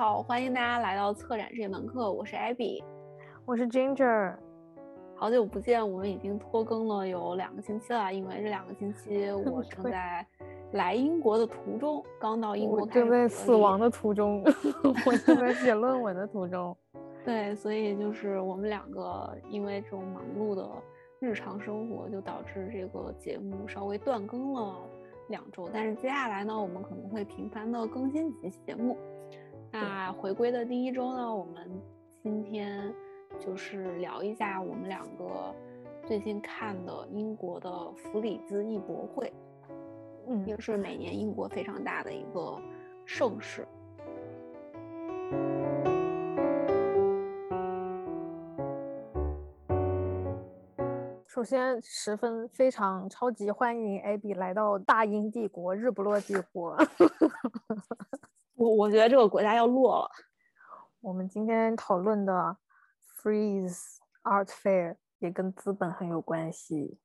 好，欢迎大家来到策展这门课，我是 Abby，我是 Ginger，好久不见，我们已经拖更了有两个星期了，因为这两个星期 我正在来英国的途中，刚到英国，正在死亡。的途中，我正在写论文的途中，对，所以就是我们两个因为这种忙碌的日常生活，就导致这个节目稍微断更了两周，但是接下来呢，我们可能会频繁的更新几期节目。那回归的第一周呢，我们今天就是聊一下我们两个最近看的英国的弗里兹艺博会，嗯，也是每年英国非常大的一个盛事。首先，十分非常超级欢迎 Abby 来到大英帝国，日不落帝国。我我觉得这个国家要落了。我们今天讨论的 Freeze Art Fair 也跟资本很有关系。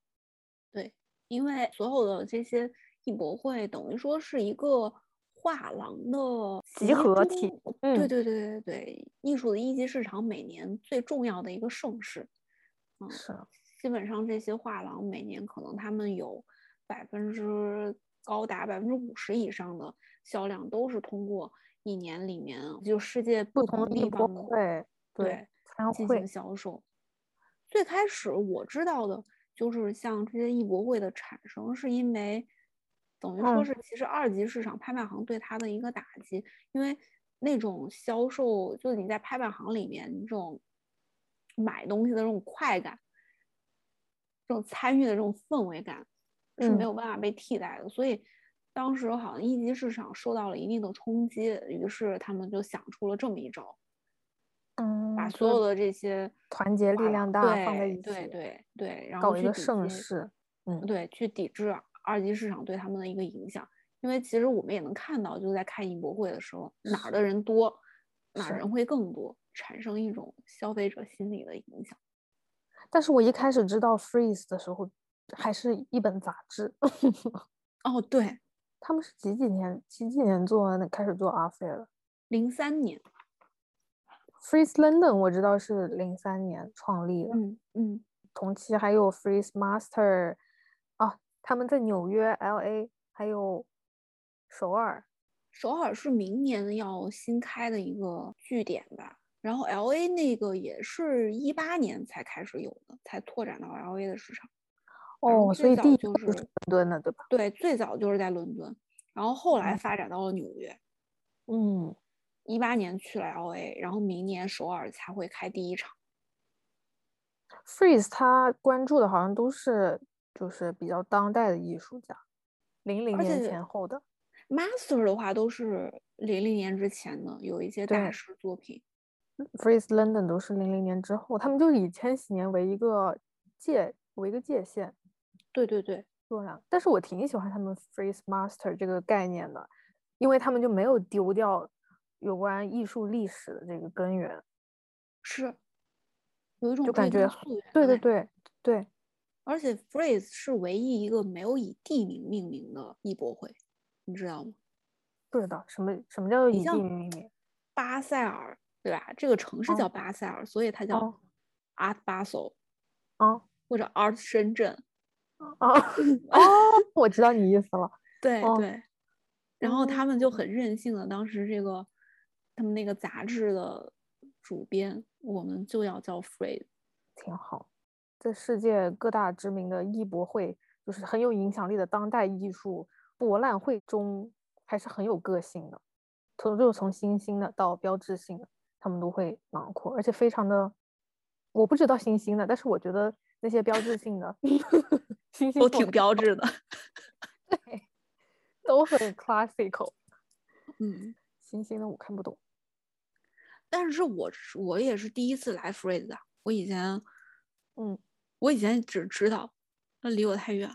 对，因为所有的这些艺博会等于说是一个画廊的集合体。对对对对对，艺术的一级市场每年最重要的一个盛事。嗯，是。基本上这些画廊每年可能他们有百分之高达百分之五十以上的。销量都是通过一年里面就世界不同地方的对进行销售。最开始我知道的就是像这些艺博会的产生，是因为等于说是其实二级市场拍卖行对它的一个打击，因为那种销售就你在拍卖行里面这种买东西的这种快感，这种参与的这种氛围感是没有办法被替代的，所以。当时好像一级市场受到了一定的冲击，于是他们就想出了这么一招，嗯，把所有的这些团结力量大放在一起，对对对，然后搞一个盛世，嗯，对，去抵制二级市场对他们的一个影响。因为其实我们也能看到，就在开艺博会的时候，哪儿的人多，哪儿人会更多，产生一种消费者心理的影响。但是我一开始知道 Freeze 的时候，还是一本杂志。哦，对。他们是几几年？几几年做开始做阿飞了？零三年。Freeze London 我知道是零三年创立的。嗯嗯。同期还有 Freeze Master，啊，他们在纽约、LA 还有首尔。首尔是明年要新开的一个据点吧？然后 LA 那个也是一八年才开始有的，才拓展到 LA 的市场。哦，所以第一就是伦敦的，对吧？对，最早就是在伦敦，然后后来发展到了纽约。嗯，一八年去了 LA，然后明年首尔才会开第一场。Freeze 他关注的好像都是就是比较当代的艺术家，零零年前后的。Master 的话都是零零年之前的，有一些大师作品。Freeze London 都是零零年之后，他们就以千禧年为一个界为一个界限。对对对，洛阳，但是我挺喜欢他们 Freeze Master 这个概念的，因为他们就没有丢掉有关艺术历史的这个根源，是有一种就感觉对对对对，而且 Freeze 是唯一一个没有以地名命名的艺博会，你知道吗？不知道什么什么叫做以地名命名？巴塞尔对吧？这个城市叫巴塞尔，所以它叫 Art Basel，啊，或者 Art 深圳。哦哦，我知道你意思了。对对，然后他们就很任性的，当时这个他们那个杂志的主编，我们就要叫 Freeze，挺好。在世界各大知名的艺博会，就是很有影响力的当代艺术博览会中，还是很有个性的。从就是从新兴的到标志性的，他们都会囊括，而且非常的，我不知道新兴的，但是我觉得那些标志性的。都挺标志的，对，都很 classical。嗯，星星的我看不懂，但是我我也是第一次来 Freeze 的。我以前，嗯，我以前只知道，那离我太远。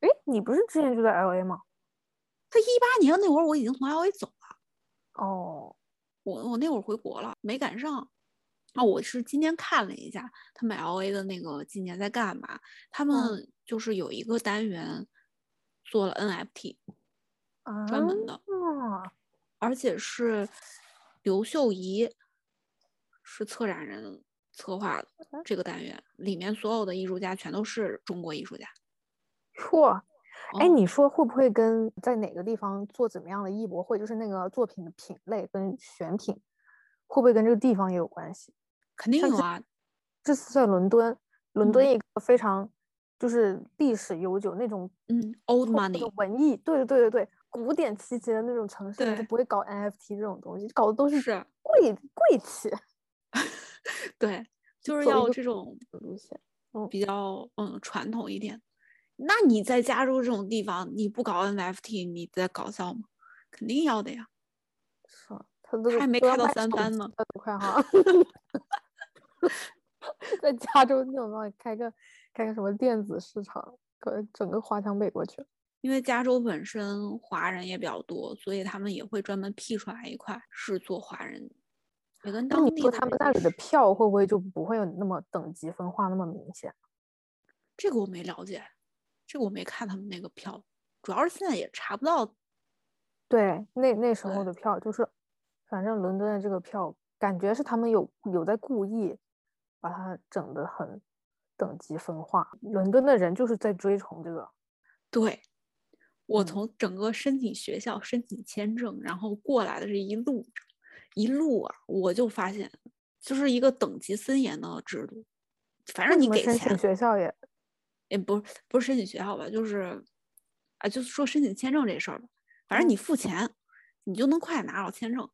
哎，你不是之前就在 LA 吗？他一八年那会儿我已经从 LA 走了。哦，我我那会儿回国了，没赶上。啊，我是今天看了一下他们 L A 的那个今年在干嘛？他们就是有一个单元做了 N F T，专门的。而且是刘秀仪是策展人策划的这个单元，里面所有的艺术家全都是中国艺术家。嚯！哎，哦你说会不会跟在哪个地方做怎么样的艺博会，就是那个作品的品类跟选品，会不会跟这个地方也有关系？肯定有啊，这次在伦敦，伦敦嗯一个非常就是历史悠久那种嗯，old money，文艺，对对对对对，古典气息的那种城市，你就不会搞 NFT 这种东西，搞的都是是贵贵气 对，就是要这种路线。比较嗯传统一点。那你在加州这种地方，你不搞 NFT，你在搞笑吗？肯定要的呀。是啊，他都还没开到三番呢快哈。在加州那种地方开个开个什么电子市场，可整个华强北过去。因为加州本身华人也比较多，所以他们也会专门辟出来一块是做华人，也跟那你说当地他们那里的票会不会就不会有那么等级分化那么明显？这个我没了解，这个我没看他们那个票，主要是现在也查不到。对，那那时候的票就是，反正伦敦的这个票，感觉是他们有有在故意把它整得很等级分化。伦敦的人就是在追崇这个，对，我嗯从整个申请学校、申请签证，然后过来的这一路一路啊，我就发现就是一个等级森严的制度。反正你给钱请，学校也也不是不是申请学校吧，就是啊，就是说申请签证这事儿吧。反正嗯你付钱，你就能快拿到签证，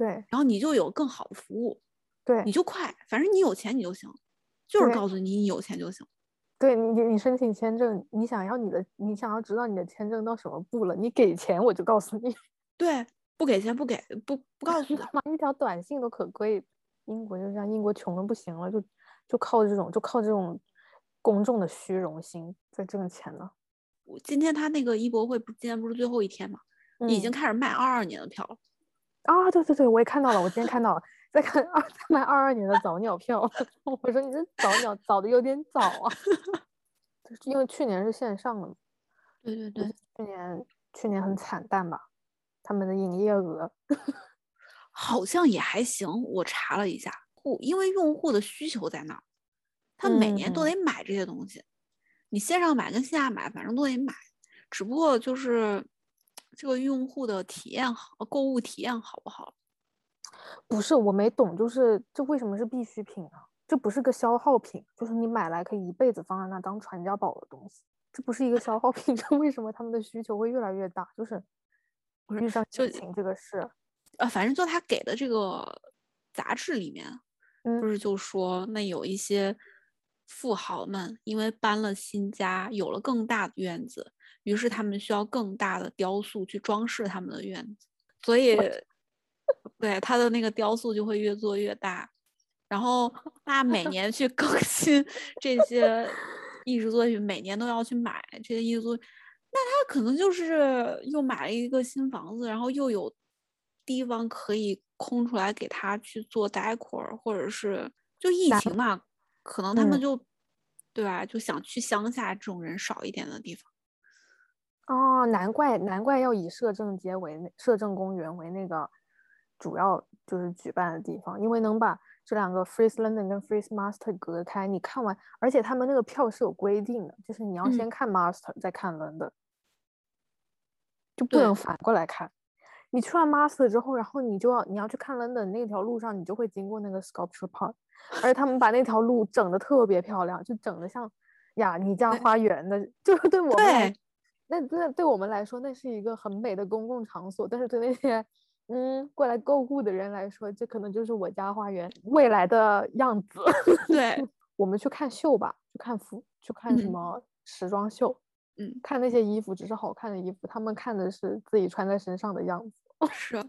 对然后你就有更好的服务，对你就快，反正你有钱你就行，就是告诉你你有钱就行。对你你你申请签证，你想要你的你想要知道你的签证到什么步了，你给钱我就告诉你，对，不给钱不给不不告诉他。妈一条短信都可贵。英国就这样，英国穷的不行了，就就靠这种就靠这种公众的虚荣心在挣钱呢。我今天他那个艺博会不今天不是最后一天嘛，已经嗯开始卖二二年的票了。啊，对对对，我也看到了，我今天看到了，在看二在卖二二年的早鸟票，我说你这早鸟早的有点早啊，就是因为去年是线上的嘛，对对对去年去年很惨淡吧，他们的营业额，好像也还行。我查了一下，户因为用户的需求在那儿，他每年都嗯得买这些东西。你线上买跟线下买，反正都得买，只不过就是这个用户的体验好，购物体验好不好？不是我没懂，就是这为什么是必需品啊？这不是个消耗品，就是你买来可以一辈子放在那当传家宝的东西，这不是一个消耗品，这为什么他们的需求会越来越大？就是遇上就疫情这个事，呃，反正就他给的这个杂志里面，嗯不是就说那有一些富豪们因为搬了新家，有了更大的院子，于是他们需要更大的雕塑去装饰他们的院子，所以对他的那个雕塑就会越做越大。然后 他每年去更新这些艺术作品，每年都要去买这些艺术作品，那他可能就是又买了一个新房子，然后又有地方可以空出来给他去做 decor，或者是就疫情嘛，可能他们嗯就、对吧，就想去乡下这种人少一点的地方。哦，难怪难怪要以摄政街为那摄政公园为那个主要就是举办的地方，因为能把这两个 Freeze London 跟 Freeze Master 隔开。你看完，而且他们那个票是有规定的，就是你要嗯先看 Master 再看 London，就不能反过来看。你去完 Master 之后，然后你就要你要去看 London 那条路上，你就会经过那个 Sculpture Park，而且他们把那条路整的特别漂亮，就整的像呀尼家花园的，就是对我们对。那那对我们来说，那是一个很美的公共场所，但是对那些嗯过来购物的人来说，这可能就是我家花园未来的样子。对，我们去看秀吧，去看服，去看什嗯。么时装秀，嗯，看那些衣服只是好看的衣服，他们看的是自己穿在身上的样子。是，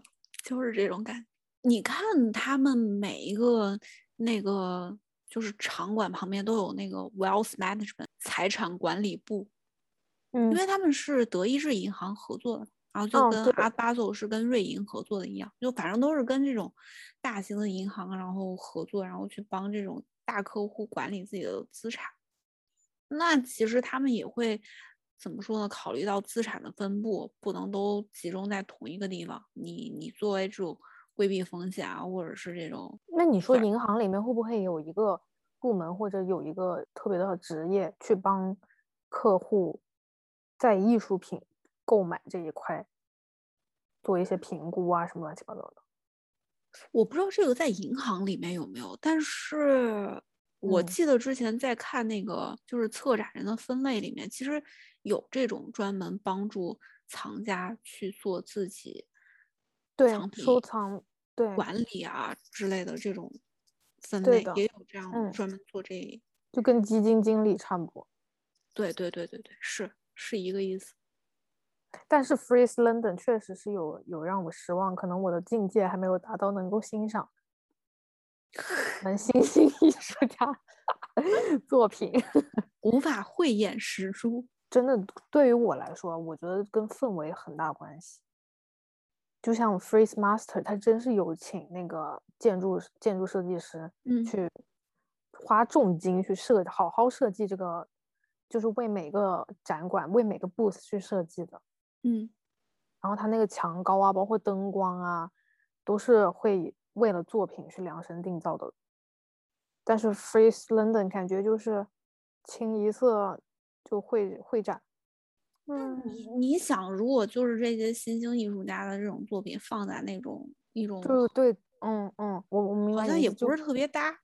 就是这种感觉。你看他们每一个那个就是场馆旁边都有那个 wealth management 财产管理部，嗯因为他们是德意志银行合作的，然后就跟阿巴佐是跟瑞银合作的一样，就反正都是跟这种大型的银行然后合作，然后去帮这种大客户管理自己的资产。那其实他们也会怎么说呢？考虑到资产的分布，不能都集中在同一个地方。你你作为这种规避风险啊，或者是这种，那你说银行里面会不会有一个部门或者有一个特别的职业去帮客户在艺术品购买这一块做一些评估啊，什么乱七八糟的？我不知道这个在银行里面有没有，但是我记得之前在看那个就是策展人的分类里面，其实。有这种专门帮助藏家去做自己藏品收藏、对管理啊之类的这种分类，也有这样专门做这，就跟基金经理差不多。对对对对对，是是一个意思。但是 Freeze London 确实是有有让我失望，可能我的境界还没有达到能够欣赏能新兴艺术家作品，无法慧眼识珠。真的，对于我来说，我觉得跟氛围很大关系。就像 Freeze Master，他真是有请那个建筑建筑设计师，嗯，去花重金去设好好设计这个，就是为每个展馆、为每个 booth 去设计的，嗯。然后他那个墙高啊，包括灯光啊，都是会为了作品去量身定造的。但是 Freeze London 感觉就是清一色。就会会展，嗯，你你想，如果就是这些新兴艺术家的这种作品放在那种一种，就是对，嗯嗯，我我明白，好像也不是特别搭，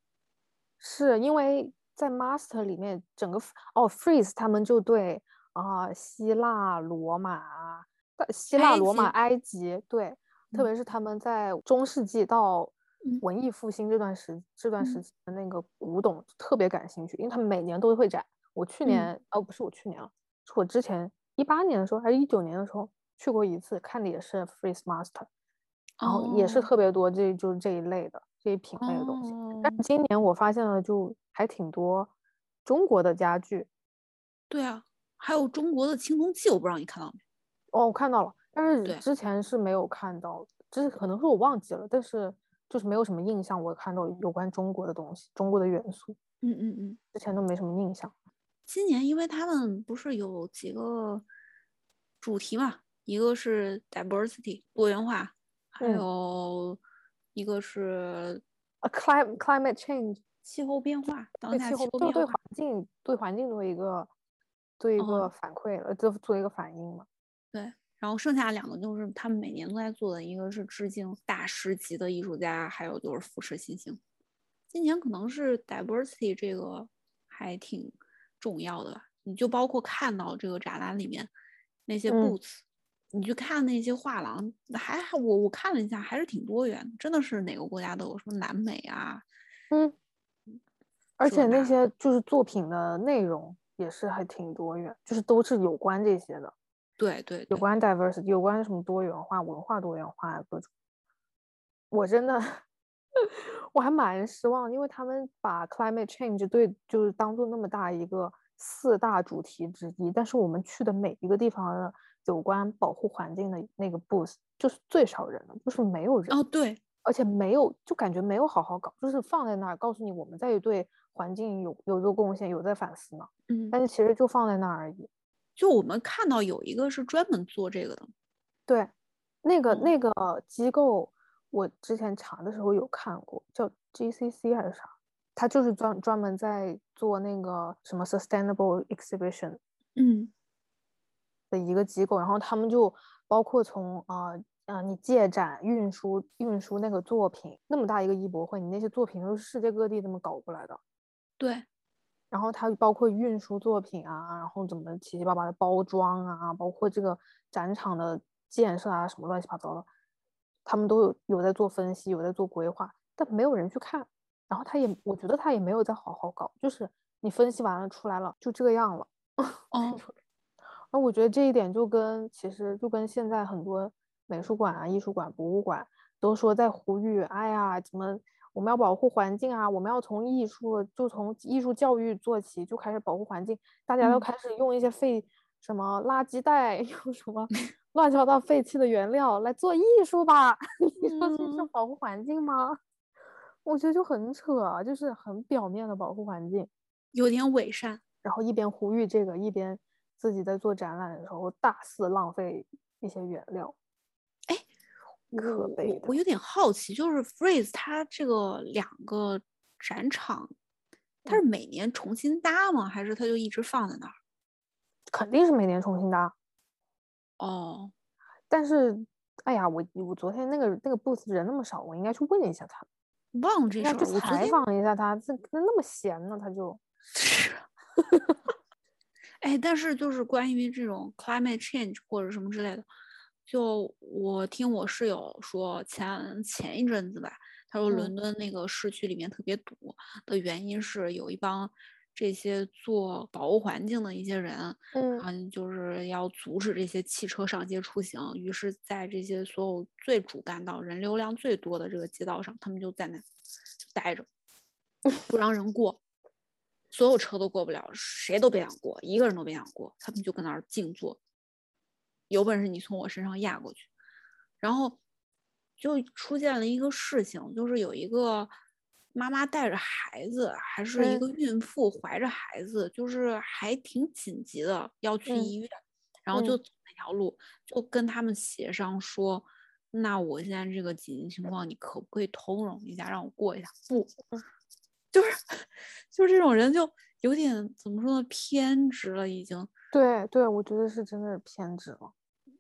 是因为在 Master 里面，整个哦 Freeze 他们就对啊希腊罗马、希腊罗马、埃及，对，特别是他们在中世纪到文艺复兴这段时这段时期的那个古董特别感兴趣，因为他们每年都会展。我去年哦，不是我去年了，是我之前一八年的时候还是一九年的时候去过一次，看的也是 Freeze Master，然后也是特别多，这就是这一类的这一品类的东西。但是今年我发现了，就还挺多中国的家具。对啊，还有中国的青铜器，我不知道你看到没？哦，我看到了，但是之前是没有看到，就是可能是我忘记了，但是就是没有什么印象，我看到有关中国的东西，中国的元素。嗯嗯嗯，之前都没什么印象。今年，因为他们不是有几个主题嘛，一个是 diversity 多元化，还有一个是 climate climate change 气候变化，对气候对对环境对环境做一个做一个反馈呃，做做一个反应嘛。对，然后剩下两个就是他们每年都在做的，一个是致敬大师级的艺术家，还有就是扶持新星。今年可能是 diversity 这个还挺。重要的吧，你就包括看到这个展览里面那些 boots，你去看那些画廊，还我我看了一下，还是挺多元的，真的是哪个国家都有，什么南美啊，嗯，而且那些就是作品的内容也是还挺多元，就是都是有关这些的，对对，有关 diversity，有关什么多元化、文化多元化各种，我真的。我还蛮失望，因为他们把 climate change 对就是当做那么大一个四大主题之一，但是我们去的每一个地方的有关保护环境的那个 booth 就是最少人的，就是没有人哦，对，而且没有就感觉没有好好搞，就是放在那儿告诉你我们在对环境有有做贡献，有在反思呢，嗯，但是其实就放在那儿而已。就我们看到有一个是专门做这个的，对，那个那个机构。我之前查的时候有看过，叫 GCC 还是啥？他就是专专门在做那个什么 sustainable exhibition，嗯，的一个机构。然后他们就包括从啊啊，你借展、运输、运输那个作品，那么大一个艺博会，你那些作品都是世界各地这么搞过来的。对。然后它包括运输作品啊，然后怎么七七八八的包装啊，包括这个展场的建设啊，什么乱七八糟的。他们都有有在做分析，有在做规划，但没有人去看。然后他也，我觉得他也没有再好好搞，就是你分析完了出来了，就这样了。哦，那我觉得这一点就跟其实就跟现在很多美术馆啊、艺术馆、博物馆都说在呼吁，哎呀，怎么我们要保护环境啊？我们要从艺术就从艺术教育做起，就开始保护环境。大家都开始用一些废什么垃圾袋，用什么。乱七八糟废弃的原料来做艺术吧？你说这是保护环境吗？我觉得就很扯，就是很表面的保护环境，有点伪善。然后一边呼吁这个，一边自己在做展览的时候大肆浪费一些原料。哎，可我悲的我我有点好奇，就是 Freeze 它这个两个展场，它是每年重新搭吗？还是它就一直放在那儿？肯定是每年重新搭，哦，但是，哎呀，我我昨天那个那个 booth 人那么少，我应该去问一下他，忘了这事儿。采访一下他，这那么闲呢，他就，是 哎，但是就是关于这种 climate change 或者什么之类的，就我听我室友说前前一阵子吧，他说嗯。伦敦那个市区里面特别堵的原因是有一帮这些做保护环境的一些人，嗯。嗯，就是要阻止这些汽车上街出行，于是，在这些所有最主干道、人流量最多的这个街道上，他们就在那就待着，不让人过，所有车都过不了，谁都别想过，一个人都别想过，他们就跟那儿静坐，有本事你从我身上压过去，然后就出现了一个事情，就是有一个妈妈带着孩子，还是一嗯个孕妇怀着孩子，就是还挺紧急的要去嗯医院，然后就嗯走那条路，就跟他们协商说，那我现在这个紧急情况，你可不可以通融一下，让我过一下？不，就是就是这种人就有点怎么说呢，偏执了已经。对对，我觉得是真的是偏执了。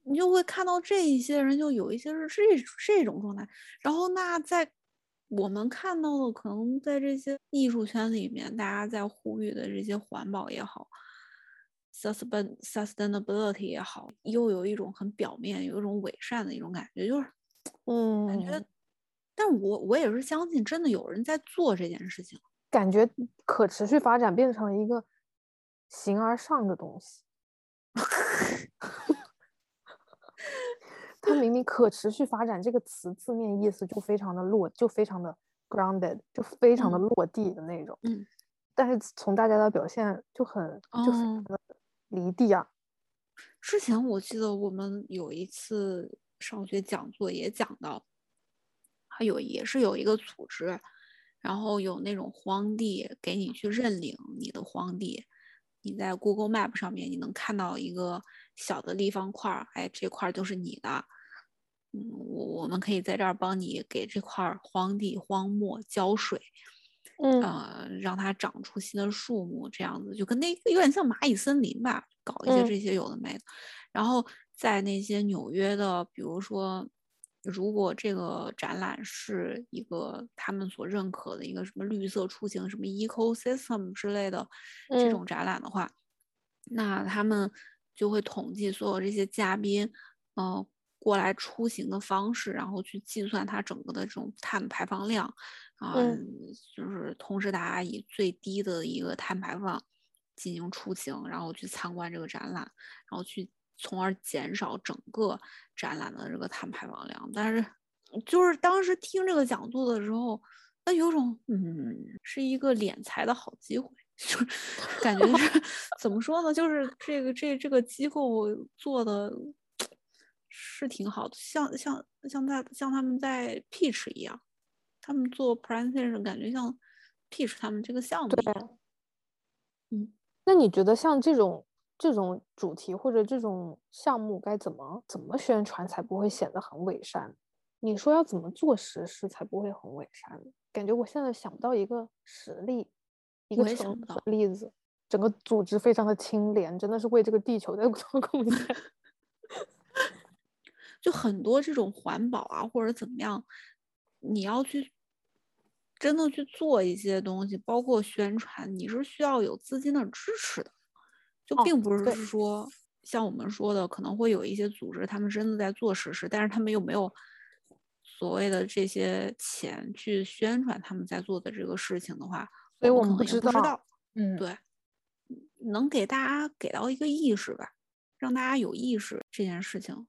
你就会看到这一些人，就有一些是这这种状态。然后那在我们看到的，可能在这些艺术圈里面，大家在呼吁的这些环保也好，sustain sustainability 也好，又有一种很表面，有一种伪善的一种感觉，就是嗯 感觉。嗯，但我我也是相信，真的有人在做这件事情。感觉可持续发展变成了一个形而上的东西。它明明可持续发展这个词字面意思就非常的落，就非常的 grounded，就非常的嗯落地的那种。嗯，但是从大家的表现就很就非哦常的离地啊。之前我记得我们有一次上学讲座也讲到，还有也是有一个组织，然后有那种荒地给你去认领你的荒地，你在 Google Map 上面你能看到一个小的立方块儿，哎，这块儿就是你的。嗯，我我们可以在这儿帮你给这块儿荒地荒漠浇水，嗯。呃，让它长出新的树木，这样子就跟那个有点像蚂蚁森林吧，搞一些嗯。这些有的没的。然后在那些纽约的，比如说，如果这个展览是一个他们所认可的一个什么绿色出行、什么 ecosystem 之类的这嗯。种展览的话，那他们就会统计所有这些嘉宾，呃，过来出行的方式，然后去计算它整个的这种碳排放量，啊、嗯就是同时大家以最低的一个碳排放进行出行，然后去参观这个展览，然后去从而减少整个展览的这个碳排放量。但是就是当时听这个讲座的时候，那有种嗯，是一个敛财的好机会。就感觉是 怎么说呢？就是这个这这个机构做的是挺好的，像像像他像他们在 Peach 一样，他们做 presentation 感觉像 Peach 他们这个项目一对样。嗯，那你觉得像这种这种主题或者这种项目该怎么怎么宣传才不会显得很伪善？你说要怎么做实施才不会很伪善？感觉我现在想不到一个实例，一个成的例子。整个组织非常的清廉，真的是为这个地球在做贡献。就很多这种环保啊或者怎么样，你要去真的去做一些东西，包括宣传，你是需要有资金的支持的。就哦并不是对说像我们说的，可能会有一些组织，他们真的在做实事，但是他们又没有所谓的这些钱去宣传他们在做的这个事情的话，所以我们不知道。嗯，对，能给大家给到一个意识吧，让大家有意识这件事情。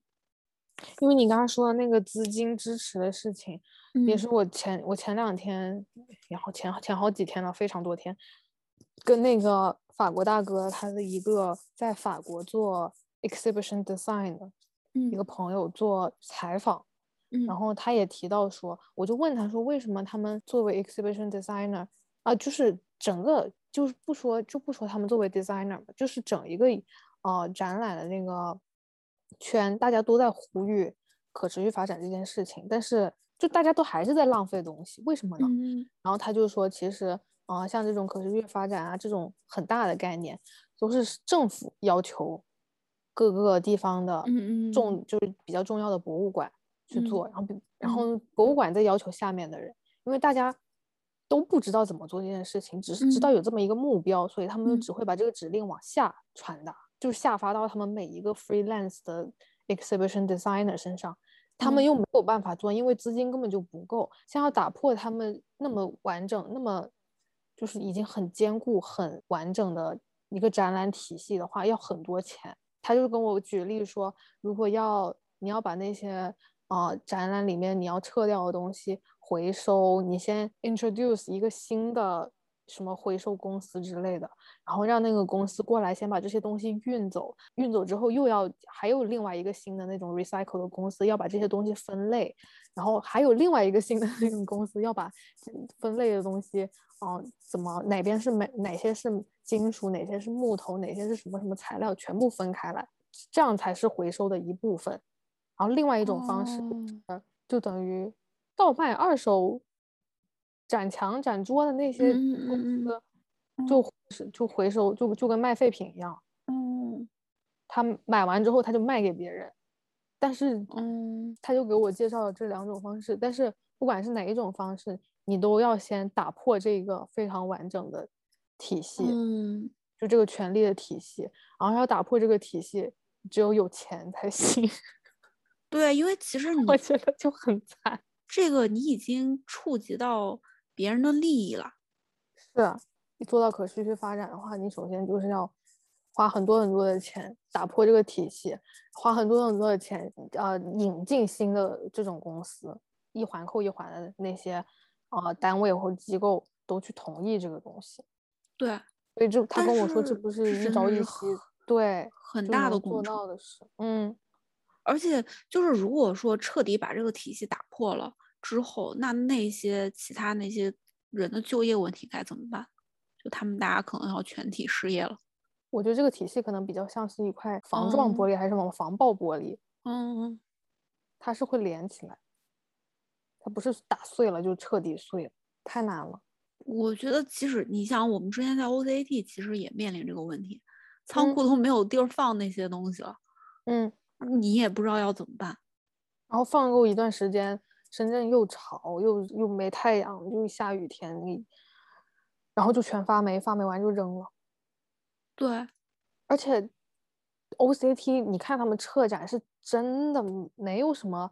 因为你刚刚说的那个资金支持的事情，也嗯。是我前我前两天，然后前前好几天了，非常多天，跟那个法国大哥他的一个在法国做 exhibition design 的一嗯。个朋友做采访，嗯。然后他也提到说，我就问他说，为什么他们作为 exhibition designer 啊，就是整个就是不说就不说他们作为 designer 吧，就是整一个呃展览的那个圈，大家都在呼吁可持续发展这件事情，但是就大家都还是在浪费东西，为什么呢？嗯。然后他就说，其实啊、呃像这种可持续发展啊，这种很大的概念，都是政府要求各个地方的重就是比较重要的博物馆去嗯做，然后比然后博物馆再要求下面的人，因为大家都不知道怎么做这件事情，只是知道嗯有这么一个目标，所以他们只会把这个指令往下传达，就是下发到他们每一个 freelance 的 exhibition designer 身上。他们嗯又没有办法做，因为资金根本就不够。像要打破他们那么完整、那么就是已经很坚固、很完整的一个展览体系的话，要很多钱。他就跟我举例说，如果要你要把那些呃展览里面你要撤掉的东西回收，你先 introduce 一个新的什么回收公司之类的，然后让那个公司过来先把这些东西运走，运走之后又要还有另外一个新的那种 recycle 的公司要把这些东西分类，然后还有另外一个新的那种公司要把分类的东西，嗯、怎么哪边是哪哪些是金属，哪些是木头，哪些是什么什么材料，全部分开来，这样才是回收的一部分。然后另外一种方式哦就等于倒卖二手展墙、展桌的那些公嗯司，嗯就是就回收，就就跟卖废品一样。嗯他买完之后他就卖给别人，但是嗯他就给我介绍了这两种方式，但是不管是哪一种方式，你都要先打破这个非常完整的体系，嗯，就这个权利的体系，然后要打破这个体系，只有有钱才行。对，因为其实 你我觉得就很惨。这个你已经触及到别人的利益了。是啊，你做到可持续发展的话，你首先就是要花很多很多的钱打破这个体系，花很多很多的钱，呃，引进新的这种公司，一环扣一环的那些呃单位或机构都去同意这个东西。对，所以这他跟我说，这不是一朝一夕，对，很大的工程。到的事。嗯，而且就是如果说彻底把这个体系打破了之后，那那些其他那些人的就业问题该怎么办？就他们大家可能要全体失业了。我觉得这个体系可能比较像是一块防撞玻哦璃还是什么防爆玻璃，嗯，它是会连起来，它不是打碎了就彻底碎了，太难了。我觉得即使你想，我们之前在 OCAT 其实也面临这个问题，仓嗯库都没有地儿放那些东西了，嗯，你也不知道要怎么办。然后放够一段时间，深圳又潮又又没太阳，又下雨天，你然后就全发霉，发霉完就扔了。对，而且 OCT，你看他们撤展是真的没有什么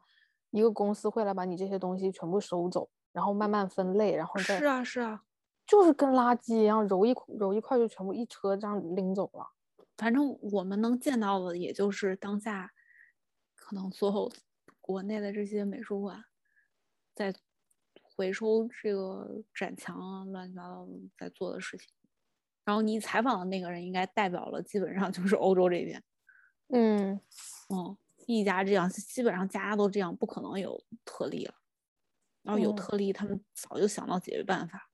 一个公司会来把你这些东西全部收走，然后慢慢分类，然后再是啊，是啊，就是跟垃圾一样揉一揉一块就全部一车这样拎走了。反正我们能见到的，也就是当下可能所有国内的这些美术馆在回收这个展墙啊，乱七八糟的在做的事情。然后你采访的那个人，应该代表了基本上就是欧洲这边，嗯，哦，一家这样，基本上家家都这样，不可能有特例了。然后有嗯特例，他们早就想到解决办法。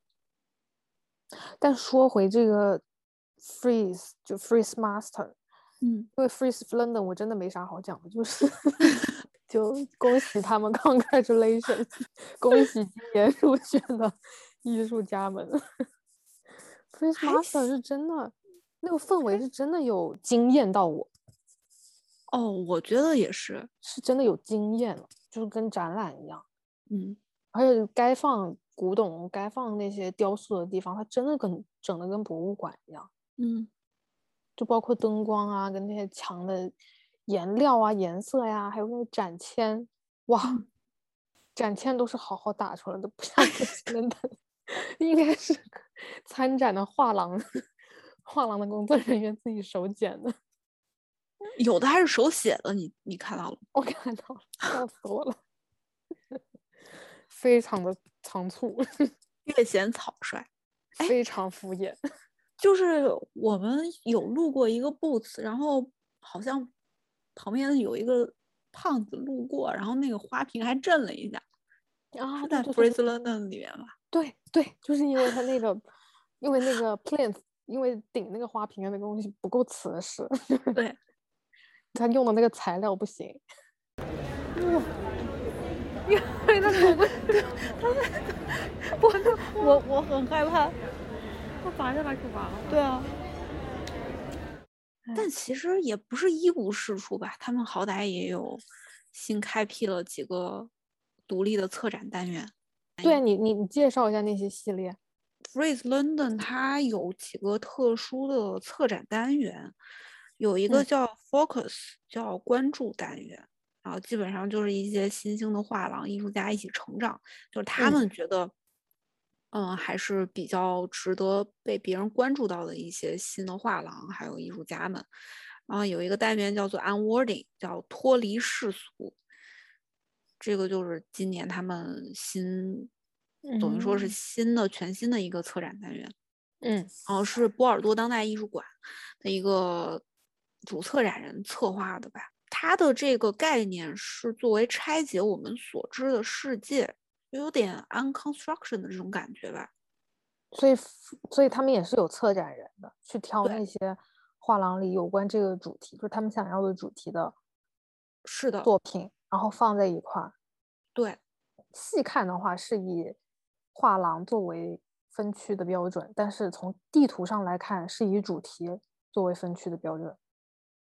但说回这个 Freeze 就 Freeze Master，嗯，因为 Freeze London 我真的没啥好讲的，就是 就恭喜他们，congratulations，恭喜今年入选的艺术家们。Freeze 还 Master 是真的，那个氛围是真的有惊艳到我，哦，我觉得也是，是真的有惊艳了，就是跟展览一样。嗯，而且该放古董、该放那些雕塑的地方，它真的跟整的跟博物馆一样。嗯，就包括灯光啊，跟那些墙的颜料啊、颜色呀，还有那个展签，哇，嗯展签都是好好打出来的，不像之前的，应该是参展的画廊，画廊的工作人员自己手剪的。有的还是手写的，你你看到了吗？我看到了，笑死我了，非常的仓促，略显草率。哎非常敷衍。就是我们有录过一个 booth，然后好像旁边有一个胖子路过，然后那个花瓶还震了一下，啊，是在对对对 Freeze London 里面吧？对对，就是因为它那个，因为那个 plinth 因为顶那个花瓶的那个东西不够瓷实，对，他用的那个材料不行。哇！因为他走不，他我我我很害怕，他砸下来可完了。对啊。但其实也不是一无是处吧，他们好歹也有新开辟了几个独立的策展单元。对你，你你介绍一下那些系列。Freeze London 它有几个特殊的策展单元，有一个叫 Focus，叫关注单元，然后基本上就是一些新兴的画廊艺术家一起成长，就是他们觉得。嗯，还是比较值得被别人关注到的一些新的画廊，还有艺术家们。然后有一个单元叫做 Unwording，叫脱离世俗。这个就是今年他们新，等于说是新的、全新的一个策展单元。嗯，然后是波尔多当代艺术馆的一个主策展人策划的吧。他的这个概念是作为拆解我们所知的世界。有点 unconstruction 的这种感觉吧，所以所以他们也是有策展人的，去挑那些画廊里有关这个主题，就是他们想要的主题的，是的作品，然后放在一块儿。对，细看的话是以画廊作为分区的标准，但是从地图上来看是以主题作为分区的标准。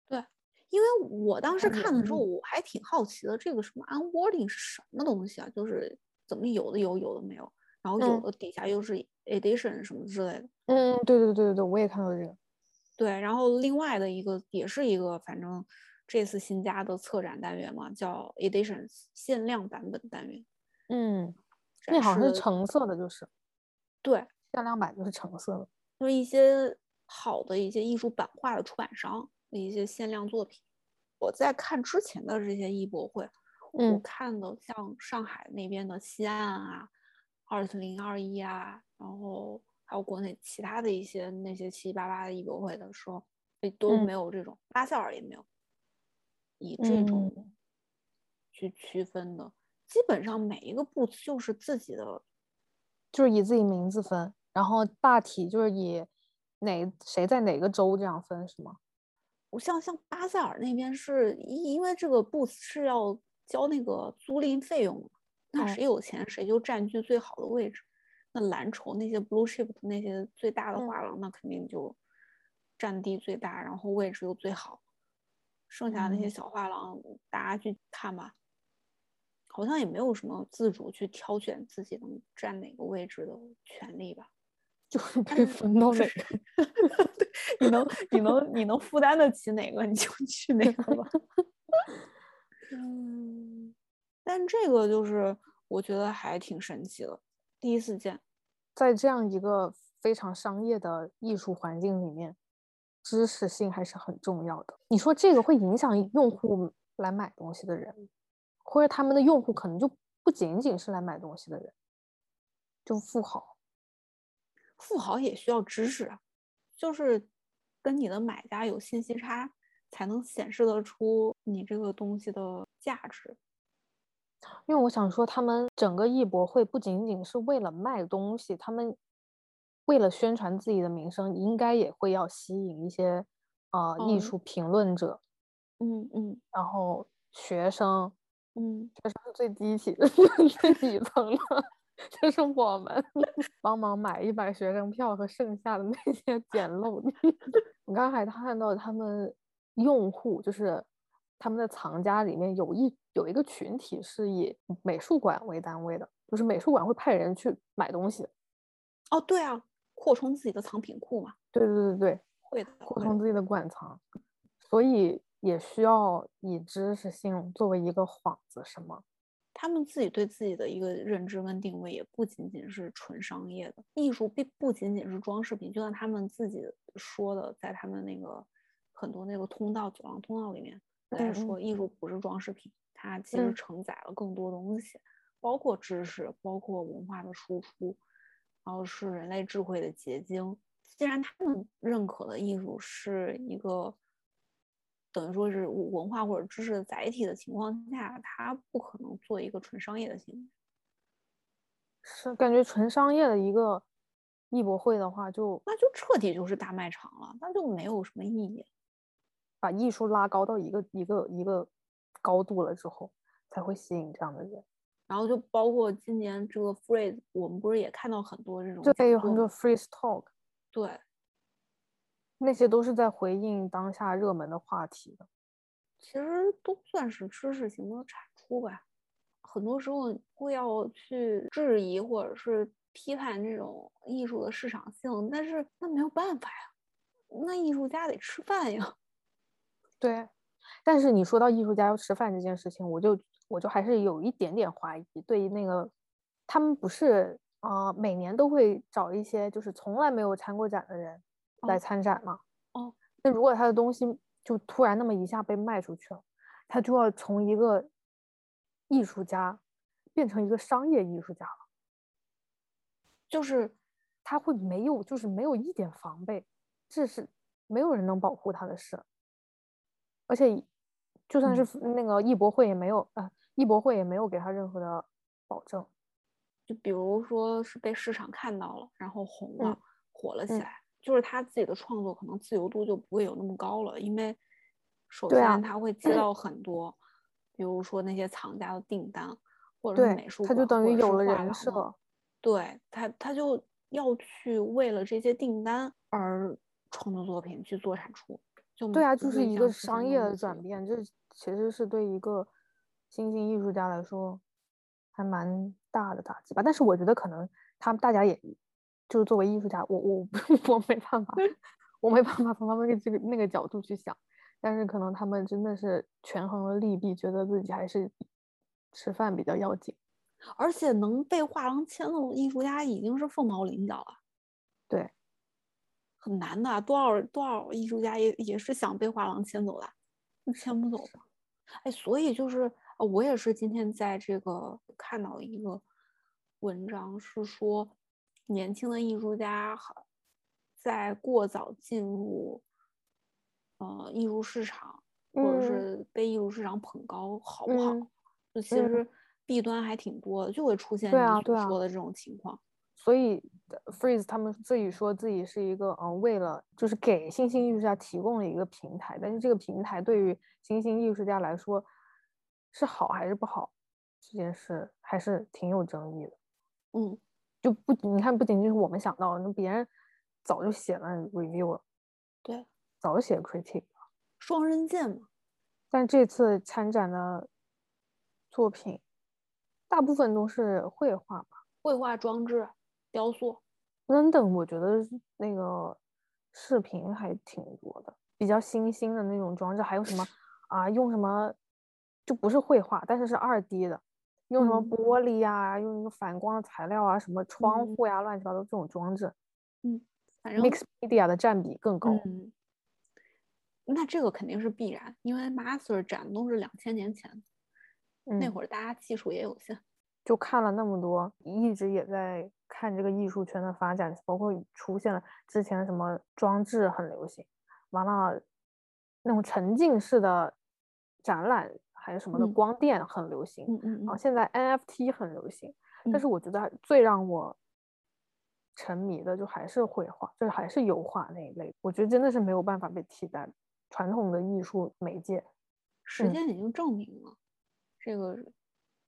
对，因为我当时看的时候我还挺好奇的，这个什么 unwording 是什么东西啊？就是。怎么有的有，有的没有，然后有的底下又是 edition 什么之类的。嗯，对对对对对，我也看到这个。对，然后另外的一个也是一个，反正这次新加的策展单元嘛，叫 editions 限量版本单元。嗯，那好像是橙色的，就是。对，限量版就是橙色的，就是一些好的一些艺术版画的出版商的一些限量作品。我在看之前的这些艺博会。我看的像上海那边的西岸啊，二四零二一啊，然后还有国内其他的一些那些七七八八的艺博会的时候，都没有这种，巴塞尔也没有以这种去区分的。基本上每一个 booth 就是自己的，就是以自己名字分，然后大体就是以哪谁在哪个州这样分，是吗？我像像巴塞尔那边是因为这个 booth 是要。交那个租赁费用，那谁有钱谁就占据最好的位置。那蓝筹那些 blue chip 那些最大的画廊，那肯定就占地最大，然后位置又最好。剩下那些小画廊，大家去看吧。好像也没有什么自主去挑选自己能占哪个位置的权利吧？就是被分到哪个，你能你能你能负担得起哪个你就去哪个吧。嗯，但这个就是我觉得还挺神奇的，第一次见，在这样一个非常商业的艺术环境里面，知识性还是很重要的。你说这个会影响用户来买东西的人，或者他们的用户可能就不仅仅是来买东西的人，就富豪，富豪也需要知识啊，就是跟你的买家有信息差。才能显示得出你这个东西的价值。因为我想说，他们整个艺博会不仅仅是为了卖东西，他们为了宣传自己的名声，应该也会要吸引一些呃艺术评论者，嗯嗯，然后学生，嗯，学生是最低级的 最底层的，就是我们帮忙买一买学生票和剩下的那些捡漏。我刚才看到他们。用户就是他们的藏家里面有一有一个群体是以美术馆为单位的，就是美术馆会派人去买东西。哦，对啊，扩充自己的藏品库嘛。对对对对，会的，扩充自己的馆藏，所以也需要以知识性作为一个幌子，是吗？他们自己对自己的一个认知跟定位也不仅仅是纯商业的，艺术并不仅仅是装饰品，就像他们自己说的，在他们那个。很多那个通道走廊通道里面来说，艺术不是装饰品，它其实承载了更多东西，包括知识，包括文化的输出，然后是人类智慧的结晶。既然他们认可的艺术是一个等于说是文化或者知识的载体的情况下，它不可能做一个纯商业的行为。是感觉纯商业的一个艺博会的话，就那就彻底就是大卖场了，那就没有什么意义。把艺术拉高到一个一个一个高度了之后，才会吸引这样的人。然后就包括今年这个 Freeze，我们不是也看到很多这种，对，有很多 Freeze Talk，对，那些都是在回应当下热门的话题的。其实都算是知识型的产出吧。很多时候会要去质疑或者是批判这种艺术的市场性，但是那没有办法呀，那艺术家得吃饭呀。对，但是你说到艺术家要吃饭这件事情，我就。我就还是有一点点怀疑，对于那个他们不是啊，每年都会找一些就是从来没有参过展的人来参展吗？哦，那如果他的东西就突然那么一下被卖出去了，他就要从一个艺术家变成一个商业艺术家了，就是他会没有，就是没有一点防备，这是没有人能保护他的事，而且就算是那个艺博会也没有啊。艺博会也没有给他任何的保证，就比如说是被市场看到了，然后红了，火了起来，就是他自己的创作可能自由度就不会有那么高了，因为首先他会。接到很多，比如说那些藏家的订单，或者是美术，他就等于有了人设，对他，他就要去为了这些订单而创作作品去做产出，就对啊，就是一个商业的转变，这其实是对一个。新兴艺术家来说，还蛮大的打击吧。但是我觉得可能他们大家也就是作为艺术家，我我 我没办法，我没办法从他们这个那个角度去想。但是可能他们真的是权衡了利弊，觉得自己还是吃饭比较要紧。而且能被画廊签的艺术家已经是凤毛麟角了。对，很难的，多少多少艺术家也也是想被画廊牵走的，牵不走。哎，所以就是。我也是今天在这个看到一个文章，是说年轻的艺术家在过早进入呃艺术市场，或者是被艺术市场捧高，好不好？就其实弊端还挺多的，就会出现你所说的这种情况。所以，Freeze 他们自己说自己是一个嗯，为了就是给新兴艺术家提供了一个平台，但是这个平台对于新兴艺术家来说。是好还是不好，这件事还是挺有争议的。嗯，就不你看，不仅仅是我们想到，那别人早就写了 review 了，对，早就写 critic 了，双刃剑嘛。但这次参展的作品，大部分都是绘画吧，绘画装置、雕塑。London 我觉得那个视频还挺多的，比较新兴的那种装置，还有什么 啊，用什么？就不是绘画，但是是二 D 的，用什么玻璃呀，用那个反光的材料啊，什么窗户呀，乱七八糟这种装置，嗯，反正 Mix Media 的占比更高。嗯，那这个肯定是必然，因为 Master 展都是两千年前，那会儿大家技术也有限。就看了那么多，一直也在看这个艺术圈的发展，包括出现了之前什么装置很流行，完了那种沉浸式的展览。还有什么的光电很流行，嗯嗯，然后现在 NFT 很流行，但是我觉得最让我沉迷的就还是绘画，就是还是油画那一类，我觉得真的是没有办法被替代。传统的艺术媒介，时间已经证明了，这个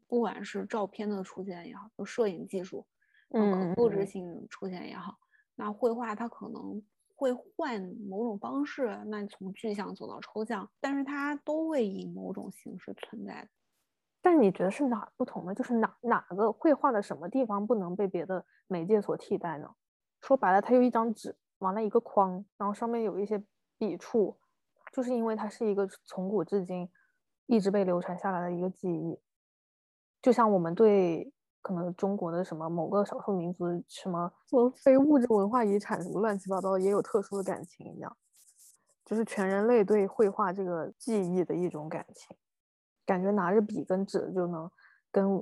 不管是照片的出现也好，就摄影技术，嗯，可复制性出现也好，那绘画它可能。会换某种方式，那从具象走到抽象，但是它都会以某种形式存在的。但你觉得是哪不同呢？就是哪哪个绘画的什么地方不能被别的媒介所替代呢？说白了，它有一张纸，完了一个框，然后上面有一些笔触，就是因为它是一个从古至今一直被流传下来的一个记忆，就像我们对。可能中国的什么某个少数民族什么什非物质文化遗产什么乱七八糟也有特殊的感情一样，就是全人类对绘画这个记忆的一种感情，感觉拿着笔跟纸就能跟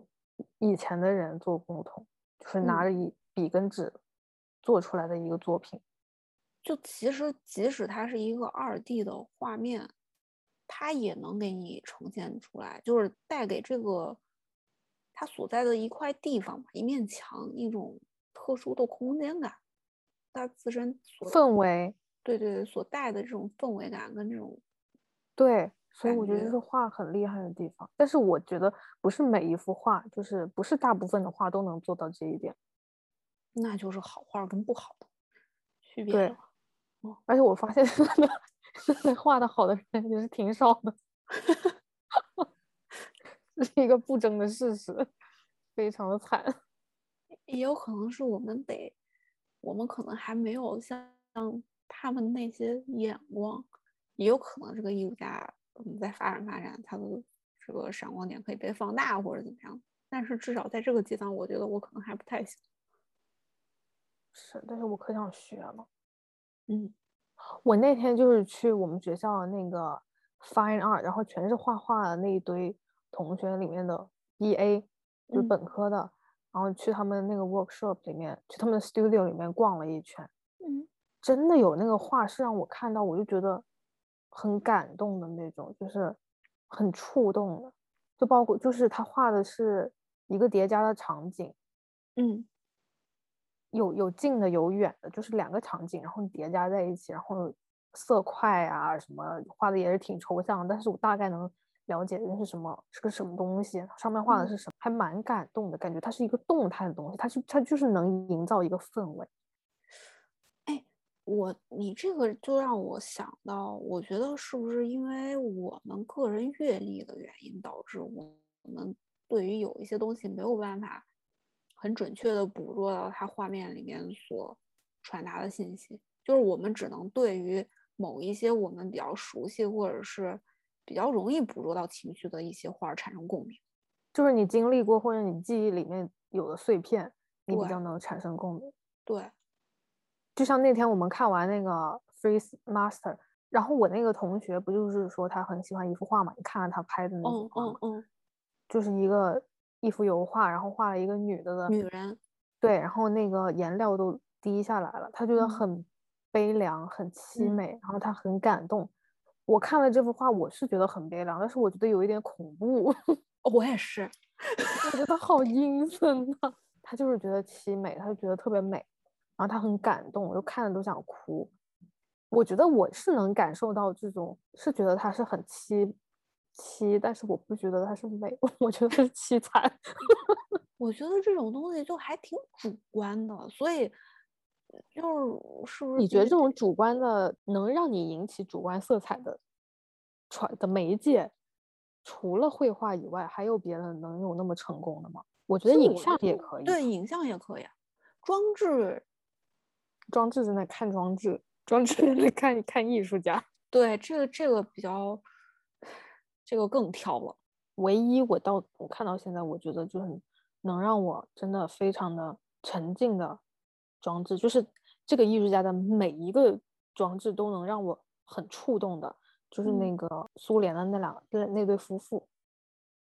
以前的人做沟通，就是拿着一笔跟纸做出来的一个作品，就其实即使它是一个二 D 的画面，它也能给你呈现出来，就是带给这个。它所在的一块地方吧，一面墙，一种特殊的空间感。他自身所氛围，对对对，所带的这种氛围感跟这种对，所以我觉得感觉这是画很厉害的地方。但是我觉得不是每一幅画，就是不是大部分的画都能做到这一点。那就是好画跟不好的区别对。而且我发现 画的好的人也是挺少的，这是一个不争的事实，非常的惨。也有可能是我们得，我们可能还没有像他们那些眼光，也有可能这个艺术家我们在发展发展，他的这个闪光点可以被放大或者怎么样。但是至少在这个阶段，我觉得我可能还不太行。是，但是我可想学了。嗯我那天就是去我们学校那个 Fine Art，然后全是画画的那一堆同学里面的 BA，就是嗯。本科的，然后去他们那个 workshop 里面，去他们的 studio 里面逛了一圈，嗯。真的有那个画是让我看到，我就觉得很感动的那种，就是很触动的，就包括就是他画的是一个叠加的场景，嗯。有有近的有远的，就是两个场景，然后叠加在一起，然后色块啊什么画的也是挺抽象，但是我大概能了解这是什么是个什么东西，上面画的嗯是什么，还蛮感动的感觉，它是一个动态的东西，它是它就是能营造一个氛围。哎我你这个就让我想到，我觉得是不是因为我们个人阅历的原因，导致我们对于有一些东西没有办法很准确的捕捉到它画面里面所传达的信息，就是我们只能对于某一些我们比较熟悉或者是比较容易捕捉到情绪的一些画产生共鸣。就是你经历过或者你记忆里面有的碎片，你比较能产生共鸣。对，就像那天我们看完那个 Freeze Master，然后我那个同学不就是说他很喜欢一幅画嘛？你看了他拍的那幅嗯画吗嗯嗯，就是一个一幅油画，然后画了一个女的的，女人，对，然后那个颜料都滴下来了，他觉得嗯很悲凉，很凄嗯美，然后他很感动。我看了这幅画，我是觉得很悲凉，但是我觉得有一点恐怖，我也是，我觉得好阴森呐、他就是觉得凄美，他就觉得特别美，然后他很感动，我就看着都想哭。我觉得我是能感受到这种，是觉得他是很凄凄，但是我不觉得他是美，我觉得他是凄惨。我觉得这种东西就还挺主观的，所以就是是不是你觉得这种主观的能让你引起主观色彩的传的媒介，除了绘画以外，还有别的能有那么成功的吗？我觉得影像也可以。对，影像也可以啊，装置装置在那看装置，装置在那看看艺术家。对这个这个比较，这个更挑了。唯一我到我看到现在，我觉得就是能让我真的非常的沉浸的装置，就是这个艺术家的每一个装置都能让我很触动的，就是那嗯。个苏联的那两那那对夫妇，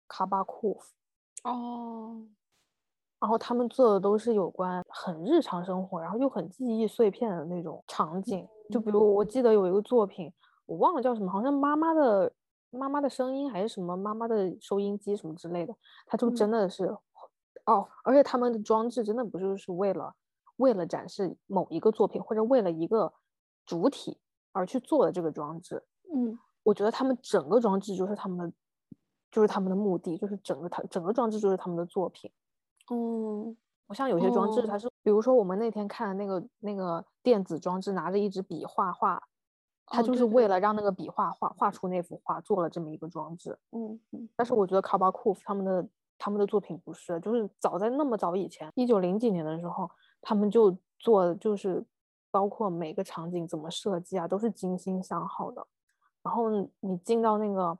卡巴库夫，哦，然后他们做的都是有关很日常生活，然后又很记忆碎片的那种场景。就比如我记得有一个作品，我忘了叫什么，好像妈妈的妈妈的声音还是什么妈妈的收音机什么之类的，它就嗯。真的是、哦，而且他们的装置真的不就是为了为了展示某一个作品或者为了一个主体而去做的这个装置。嗯我觉得他们整个装置就是他们的，就是他们的目的，就是整个他整个装置就是他们的作品。嗯不像有些装置，哦它是，比如说我们那天看的那个那个电子装置，拿着一支笔画画，它哦就是为了让那个笔画画画出那幅画，做了这么一个装置。嗯嗯但是我觉得卡巴库夫他们的他们的作品不是，就是早在那么早以前，一九零几年的时候，他们就做，就是包括每个场景怎么设计啊，都是精心想好的。然后你进到那个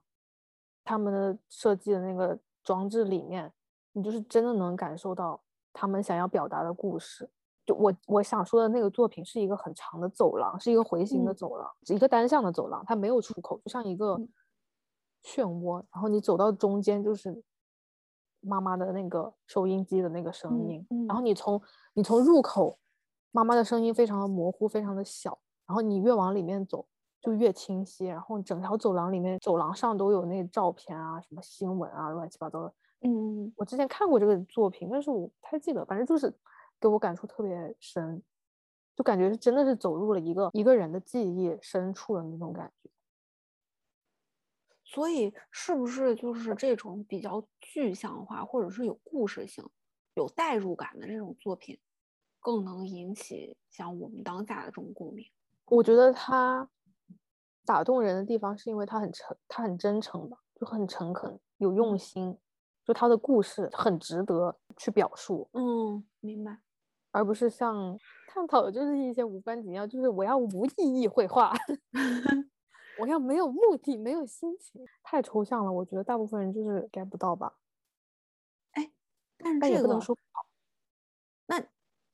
他们的设计的那个装置里面，你就是真的能感受到他们想要表达的故事。就我我想说的那个作品是一个很长的走廊，是一个回形的嗯走廊，一个单向的走廊，它没有出口，就像一个嗯漩涡。然后你走到中间就是妈妈的那个收音机的那个声嗯音，然后嗯你从你从入口，妈妈的声音非常的模糊，非常的小，然后你越往里面走就越清晰，然后整条走廊里面走廊上都有那照片啊，什么新闻啊，乱七八糟的。嗯我之前看过这个作品，但是我不太记得，反正就是给我感触特别深，就感觉真的是走入了一个一个人的记忆深处的那种感觉。所以，是不是就是这种比较具象化，或者是有故事性、有代入感的这种作品，更能引起像我们当下的这种共鸣？我觉得他打动人的地方，是因为他很诚，他很真诚吧，就很诚恳，有用心，就他的故事很值得去表述。嗯，明白。而不是像探讨的就是一些无关紧要，就是我要无意义绘画。我要没有目的，没有心情，太抽象了。我觉得大部分人就是 get 不到吧。哎，但是这个，说那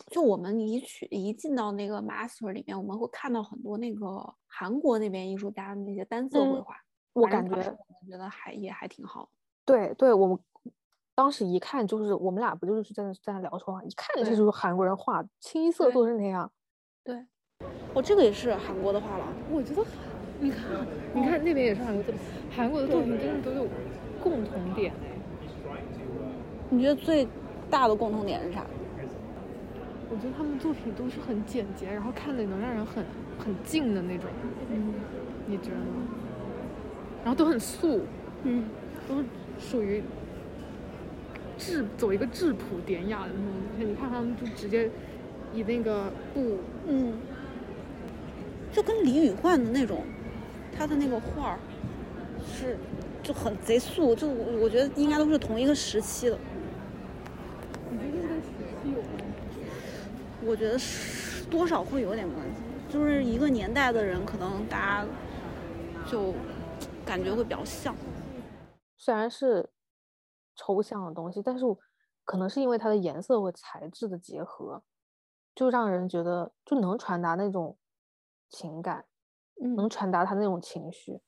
就我们一去一进到那个 master 里面，我们会看到很多那个韩国那边艺术家的那些单色绘画。我感觉，我觉得还也还挺好。对对，我们当时一看就是我们俩不就是在那在那聊说话，一看这就是韩国人画，清一色都是那样。对，我这个也是韩国的画廊，我觉得。你看，你看那边也是韩国作品，韩国的作品真的都有共同点。你觉得最大的共同点是啥？我觉得他们作品都是很简洁，然后看的能让人很很静的那种。嗯，你觉得呢？然后都很素，嗯，都是属于质走一个质朴典雅的那种。你看他们就直接以那个布，嗯，就跟李宇焕的那种。他的那个画儿是就很贼素，就我我觉得应该都是同一个时期的。你觉得跟时期有关系我觉得是多少会有点关系，就是一个年代的人，可能大家就感觉会比较像。虽然是抽象的东西，但是可能是因为它的颜色和材质的结合，就让人觉得就能传达那种情感。能传达他那种情绪，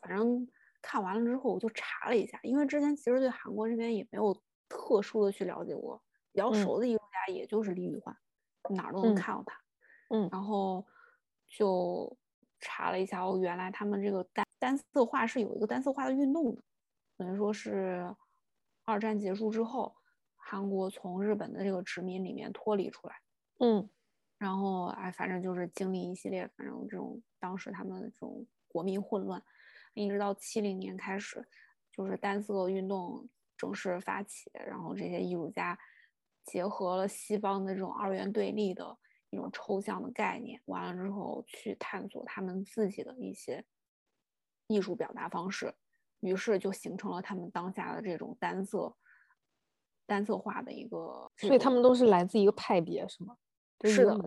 反正看完了之后我就查了一下，因为之前其实对韩国这边也没有特殊的去了解过，比较熟的艺术家也就是李宇焕，哪儿都能看到他。嗯，然后就查了一下，哦，原来他们这个单单色画是有一个单色画的运动的，等于说是二战结束之后，韩国从日本的这个殖民里面脱离出来。嗯。然后哎，反正就是经历一系列，反正这种当时他们这种国民混乱，一直到七零年开始，就是单色运动正式发起，然后这些艺术家结合了西方的这种二元对立的一种抽象的概念，完了之后去探索他们自己的一些艺术表达方式，于是就形成了他们当下的这种单色单色化的一个，所以他们。都是来自一个派别，是吗？是的，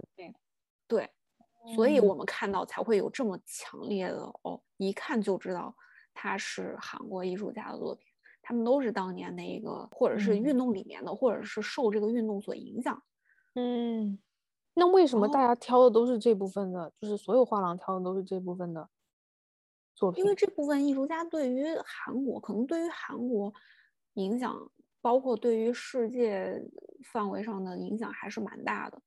对，所以我们看到才会有这么强烈的哦，一看就知道他是韩国艺术家的作品。他们都是当年那个，或者是运动里面的，或者是受这个运动所影响。嗯，那为什么大家挑的都是这部分的？就是所有画廊挑的都是这部分的作品？因为这部分艺术家对于韩国，可能对于韩国影响，包括对于世界范围上的影响还是蛮大的。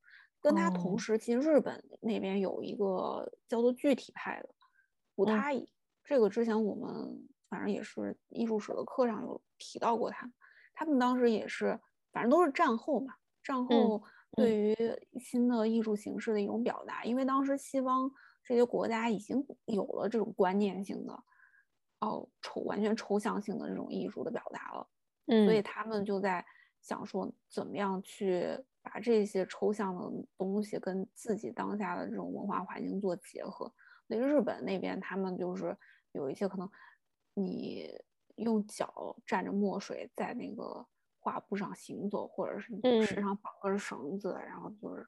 跟他同时期，日本那边有一个叫做具体派的古他乙，这个之前我们反正也是艺术史的课上有提到过他。他们当时也是，反正都是战后嘛，战后对于新的艺术形式的一种表达。因为当时西方这些国家已经有了这种观念性的，哦抽完全抽象性的这种艺术的表达了，所以他们就在想说怎么样去。把这些抽象的东西跟自己当下的这种文化环境做结合。那日本那边，他们就是有一些可能，你用脚蘸着墨水在那个画布上行走，或者是你身上绑根绳子，然后就是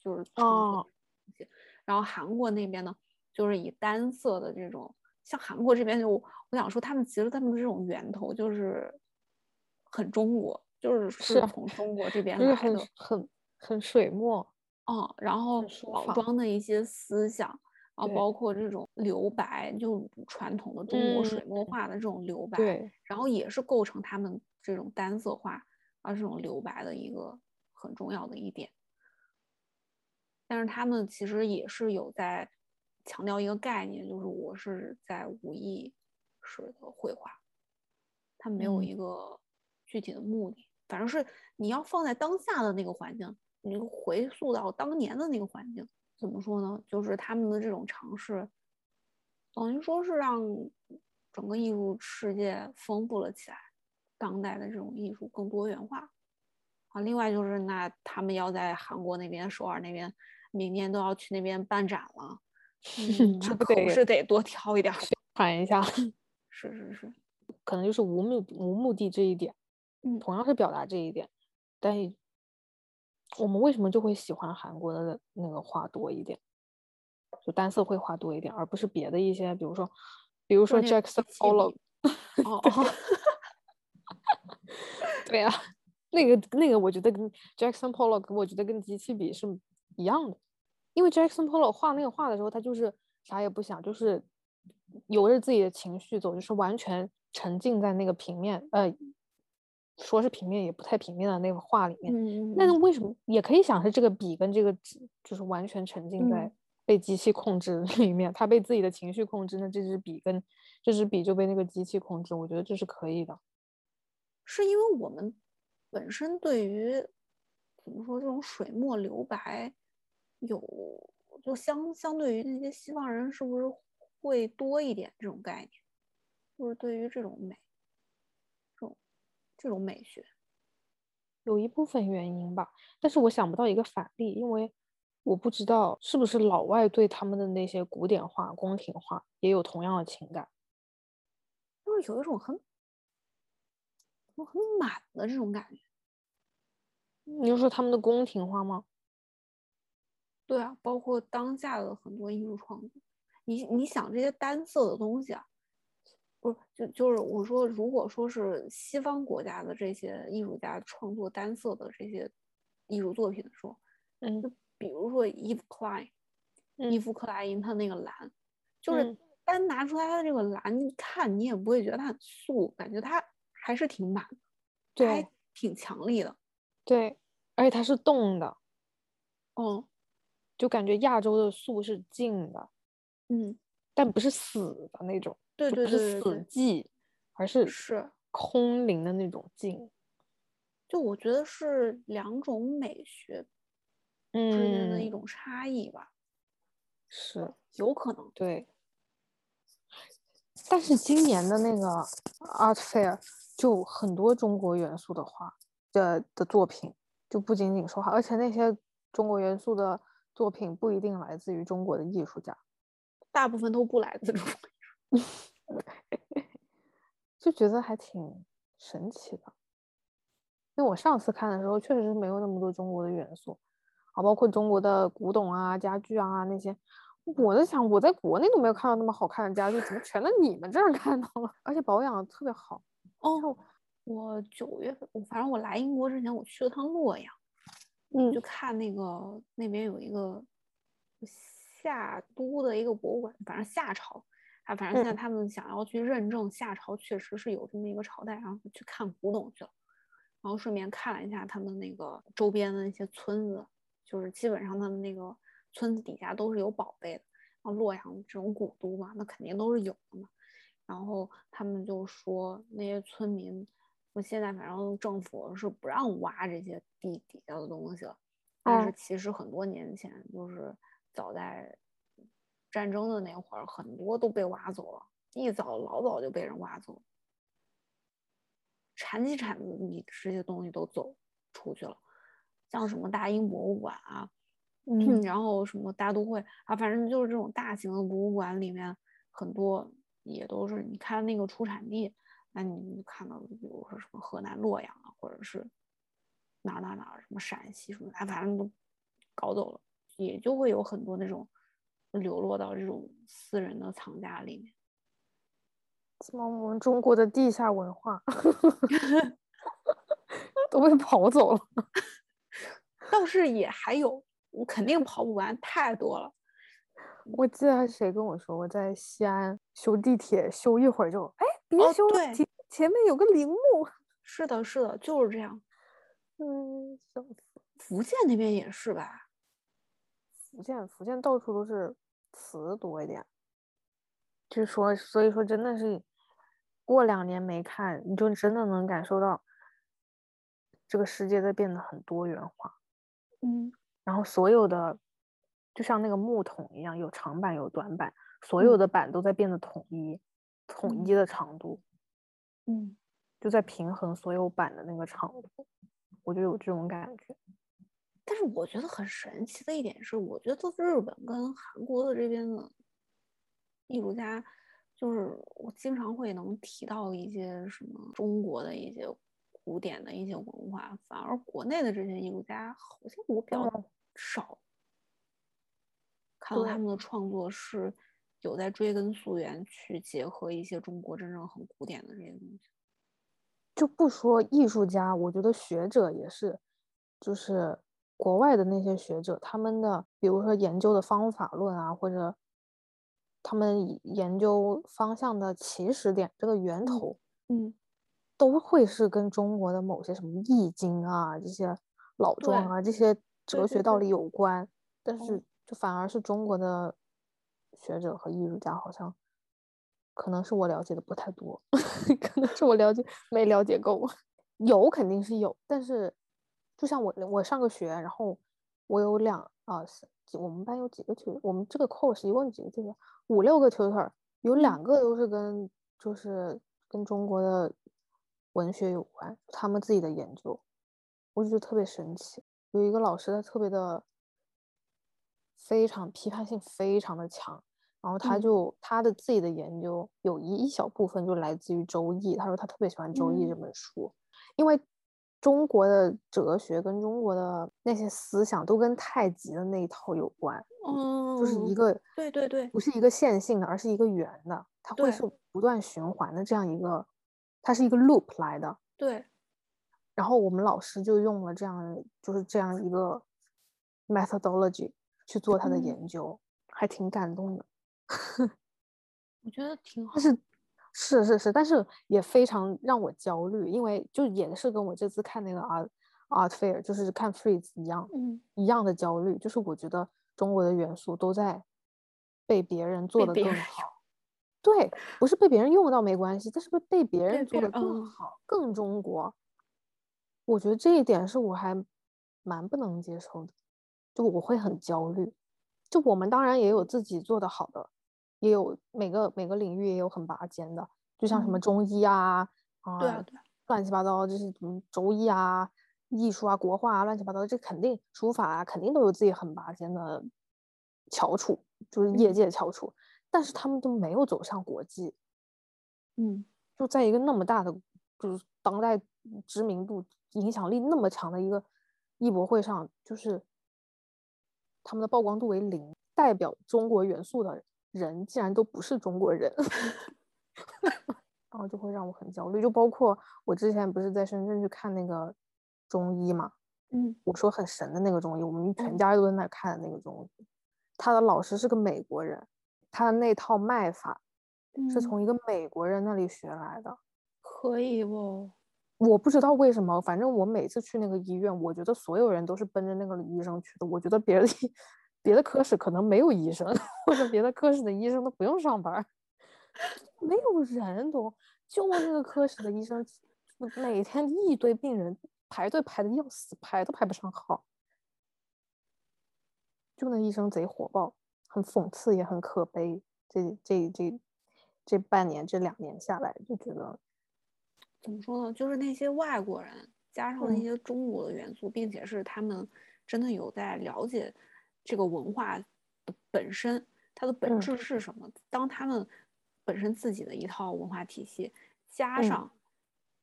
就是哦。然后韩国那边呢，就是以单色的这种，像韩国这边就我想说，他们其实他们这种源头就是很中国。就是是从中国这边来的，很很水墨，嗯，然后老庄的一些思想，然后包括这种留白，就传统的中国水墨画的这种留白，对，然后也是构成他们这种单色画啊这种留白的一个很重要的一点。但是他们其实也是有在强调一个概念，就是我是在无意识的绘画，他没有一个具体的目的。反正是你要放在当下的那个环境，你回溯到当年的那个环境，怎么说呢？就是他们的这种尝试，等于说是让整个艺术世界丰富了起来，当代的这种艺术更多元化啊。另外就是那他们要在韩国那边首尔那边，明年都要去那边办展了，这不得是得多挑一点传一下。是是是，可能就是无目无目的这一点，嗯，同样是表达这一点，但我们为什么就会喜欢韩国的那个画多一点，就单色绘画多一点，而不是别的一些，比如说，比如说 Jackson Pollock，哦，对呀，那个那个我觉得跟 Jackson Pollock，我觉得跟机器比是一样的，因为 Jackson Pollock 画那个画的时候，他就是啥也不想，就是由着自己的情绪走，就是完全沉浸在那个平面，呃。说是平面也不太平面的那个画里面，那为什么也可以想是这个笔跟这个纸就是完全沉浸在被机器控制 里面，他被自己的情绪控制，那这支笔跟这支笔就被那个机器控制，我觉得这是可以的。是因为我们本身对于怎么说这种水墨留白有就相相对于那些西方人是不是会多一点这种概念，就是对于这种美。这种美学有一部分原因吧，但是我想不到一个反例，因为我不知道是不是老外对他们的那些古典画、宫廷画也有同样的情感，就是有一种很很满的这种感觉。你就说他们的宫廷画吗？对啊，包括当下的很多艺术创作，你你想这些单色的东西啊。不是，就就是我说，如果说是西方国家的这些艺术家创作单色的这些艺术作品的时候，嗯，就比如说伊夫克莱，伊夫克莱因他那个蓝，就是单拿出来他的这个蓝，你看你也不会觉得它很素，感觉它还是挺满，对，挺强力的，对，而且它是动的，嗯，就感觉亚洲的素是静的，嗯，但不是死的那种。对对对，是死寂，而是是空灵的那种静。就我觉得是两种美学之间的一种差异吧。是有可能对。但是今年的那个 Art Fair 就很多中国元素的画的的作品，就不仅仅说画，而且那些中国元素的作品不一定来自于中国的艺术家，大部分都不来自中国。就觉得还挺神奇的，因为我上次看的时候，确实是没有那么多中国的元素啊，包括中国的古董啊、家具啊那些。我在想，我在国内都没有看到那么好看的家具，怎么全在你们这儿看到了？而且保养的特别好。哦，我九月份，我反正我来英国之前，我去了趟洛阳，嗯，就看那个那边有一个夏都的一个博物馆，反正夏朝。啊，反正现在他们想要去认证夏朝确实是有这么一个朝代，然后去看古董去了，然后顺便看了一下他们那个周边的那些村子，就是基本上他们那个村子底下都是有宝贝的。然后洛阳这种古都嘛，那肯定都是有的嘛。然后他们就说那些村民，我现在反正政府是不让挖这些地底下的东西了，但是其实很多年前就是早在。战争的那会儿，很多都被挖走了，一早老早就被人挖走，铲起铲子，你这些东西都走出去了，像什么大英博物馆啊，嗯，然后什么大都会啊，反正就是这种大型的博物馆里面，很多也都是你看那个出产地，那你看到比如说什么河南洛阳啊，或者是哪哪哪什么陕西什么，哎，反正都搞走了，也就会有很多那种。流落到这种私人的藏家里面，怎么我们中国的地下文化 都被跑走了？倒是也还有，我肯定跑不完，太多了。我记得谁跟我说，我在西安修地铁，修一会儿就哎，别修了，前前面有个陵墓。是的，是的，就是这样。嗯，笑死。福建那边也是吧？福建，福建到处都是词多一点，就说，所以说真的是过两年没看，你就真的能感受到这个世界在变得很多元化。嗯，然后所有的就像那个木桶一样，有长板有短板，所有的板都在变得统一，统一的长度，嗯，就在平衡所有板的那个长度，我就有这种感觉。但是我觉得很神奇的一点是，我觉得日本跟韩国的这边的艺术家，就是我经常会能提到一些什么中国的一些古典的一些文化，反而国内的这些艺术家好像我比较少看到他们的创作是有在追根溯源，去结合一些中国真正很古典的这些东西。就不说艺术家，我觉得学者也是，就是。国外的那些学者，他们的比如说研究的方法论啊，或者他们研究方向的起始点，这个源头，嗯，都会是跟中国的某些什么易经啊、这些老庄啊、这些哲学道理有关。但是，就反而是中国的学者和艺术家，好像可能是我了解的不太多，可能是我了解 没了解够。有肯定是有，但是。就像我，我上个学，然后我有两啊，我们班有几个 tutor，我们这个 course 一共几个 tutor，五六个 tutor，有两个都是跟就是跟中国的文学有关，他们自己的研究，我就觉得特别神奇。有一个老师他特别的非常批判性非常的强，然后他就他的自己的研究有一一小部分就来自于《周易》，他说他特别喜欢《周易》这本书，因为。中国的哲学跟中国的那些思想都跟太极的那一套有关，嗯，就是一个对对对，不是一个线性的，而是一个圆的，它会是不断循环的这样一个，它是一个 loop 来的。对。然后我们老师就用了这样，就是这样一个 methodology 去做他的研究，还挺感动的。我觉得挺好。但是。是是是，但是也非常让我焦虑，因为就也是跟我这次看那个 art art fair，就是看 freeze 一样，嗯，一样的焦虑，就是我觉得中国的元素都在被别人做的更好，对，不是被别人用到没关系，但是被被别人做的更好，更中国，我觉得这一点是我还蛮不能接受的，就我会很焦虑，就我们当然也有自己做的好的。也有每个每个领域也有很拔尖的，就像什么中医啊，啊，乱七八糟就是什么周易啊、艺术啊、国画啊，乱七八糟，这肯定书法啊，肯定都有自己很拔尖的翘楚，就是业。界翘楚，但是他们都没有走向国际，嗯，就在一个那么大的，就是当代知名度、影响力那么强的一个艺博会上，就是他们的曝光度为零，代表中国元素的。人竟然都不是中国人，然后就会让我很焦虑。就包括我之前不是在深圳去看那个中医嘛，嗯，我说很神的那个中医，我们全家都在那看的那个中医。他的老师是个美国人，他的那套脉法是从一个美国人那里学来的，可以哦？我不知道为什么，反正我每次去那个医院，我觉得所有人都是奔着那个医生去的。我觉得别的。别的科室可能没有医生，或者别的科室的医生都不用上班，没有人都就那个科室的医生，每天一堆病人排队排的要死，排都排不上号。就那医生贼火爆，很讽刺也很可悲。这这这这半年这两年下来，就觉得怎么说呢？就是那些外国人加上那些中国的元素，并且是他们真的有在了解。这个文化的本身，它的本质是什么？当他们本身自己的一套文化体系，加上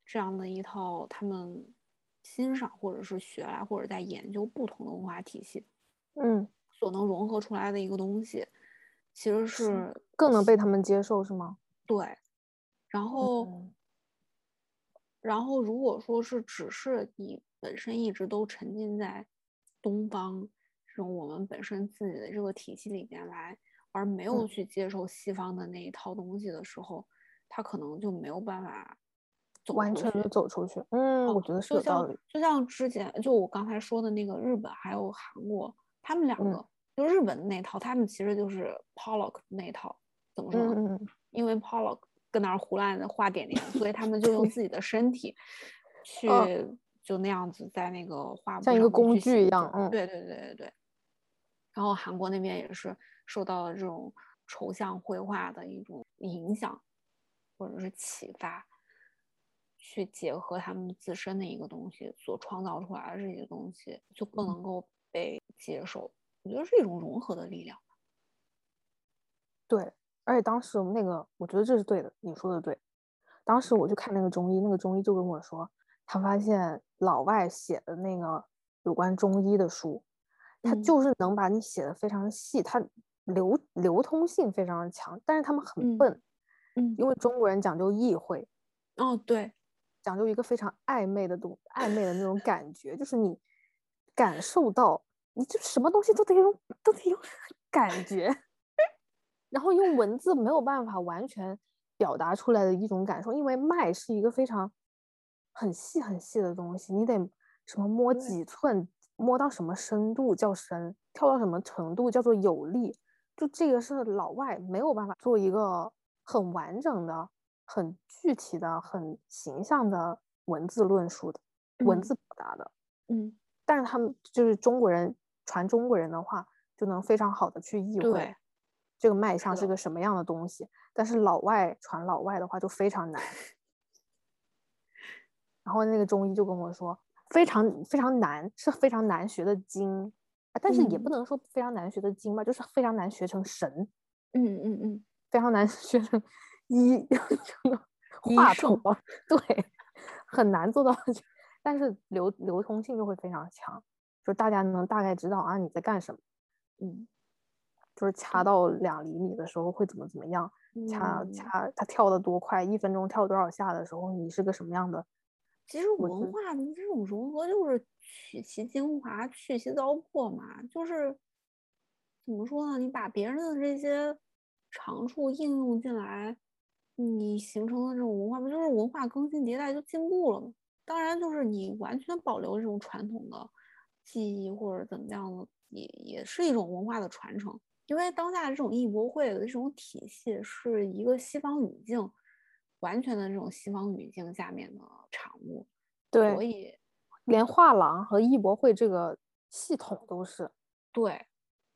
这样的一套他们欣赏或者是学来或者在研究不同的文化体系，嗯，所能融合出来的一个东西，其实是更能被他们接受，是吗？对。然后，然后如果说是只是你本身一直都沉浸在东方。用我们本身自己的这个体系里面来，而没有去接受西方的那一套东西的时候，他可能就没有办法完全的走出去。嗯，我觉得是有道理。就像之前就我刚才说的那个日本还有韩国，他们两个就日本那套，他们其实就是 Pollock 那套，怎么说呢？因为 Pollock 跟那儿胡乱的画点点，所以他们就用自己的身体 去就那样子在那个画布像一个工具一样，嗯，对对对对对。然后韩国那边也是受到了这种抽象绘画的一种影响，或者是启发，去结合他们自身的一个东西所创造出来的这些东西，就不能够被接受。我觉得是一种融合的力量。对，而且当时那个，我觉得这是对的，你说的对。当时我去看那个中医，那个中医就跟我说，他发现老外写的那个有关中医的书。他就是能把你写的非常细，它流流通性非常的强，但是他们很笨，嗯，因为中国人讲究意会，哦对，讲究一个非常暧昧的东，暧昧的那种感觉，就是你感受到，你就什么东西都得用，都得用 感觉，然后用文字没有办法完全表达出来的一种感受，因为脉是一个非常很细很细的东西，你得什么摸几寸。摸到什么深度叫深，跳到什么程度叫做有力，就这个是老外没有办法做一个很完整的、很具体的、很形象的文字论述的文字表达的。嗯，但是他们就是中国人传中国人的话，就能非常好的去意会这个脉象是个什么样的东西。但是老外传老外的话就非常难。然后那个中医就跟我说。非常非常难，是非常难学的经，但是也不能说非常难学的经吧，就是非常难学成神。嗯嗯嗯，非常难学成医 话筒，对，很难做到。但是流流通性就会非常强，就大家能大概知道啊你在干什么。嗯，就是掐到两厘米的时候会怎么怎么样，掐掐它跳的多快，一分钟跳多少下的时候，你是个什么样的。其实文化的这种融合就是取其精华，去其糟粕嘛。就是怎么说呢？你把别人的这些长处应用进来，你形成的这种文化，不就是文化更新迭代就进步了吗？当然，就是你完全保留这种传统的记忆或者怎么样的，也也是一种文化的传承。因为当下这种艺博会的这种体系是一个西方语境。完全的这种西方语境下面的产物，对，所以连画廊和艺博会这个系统都是。对，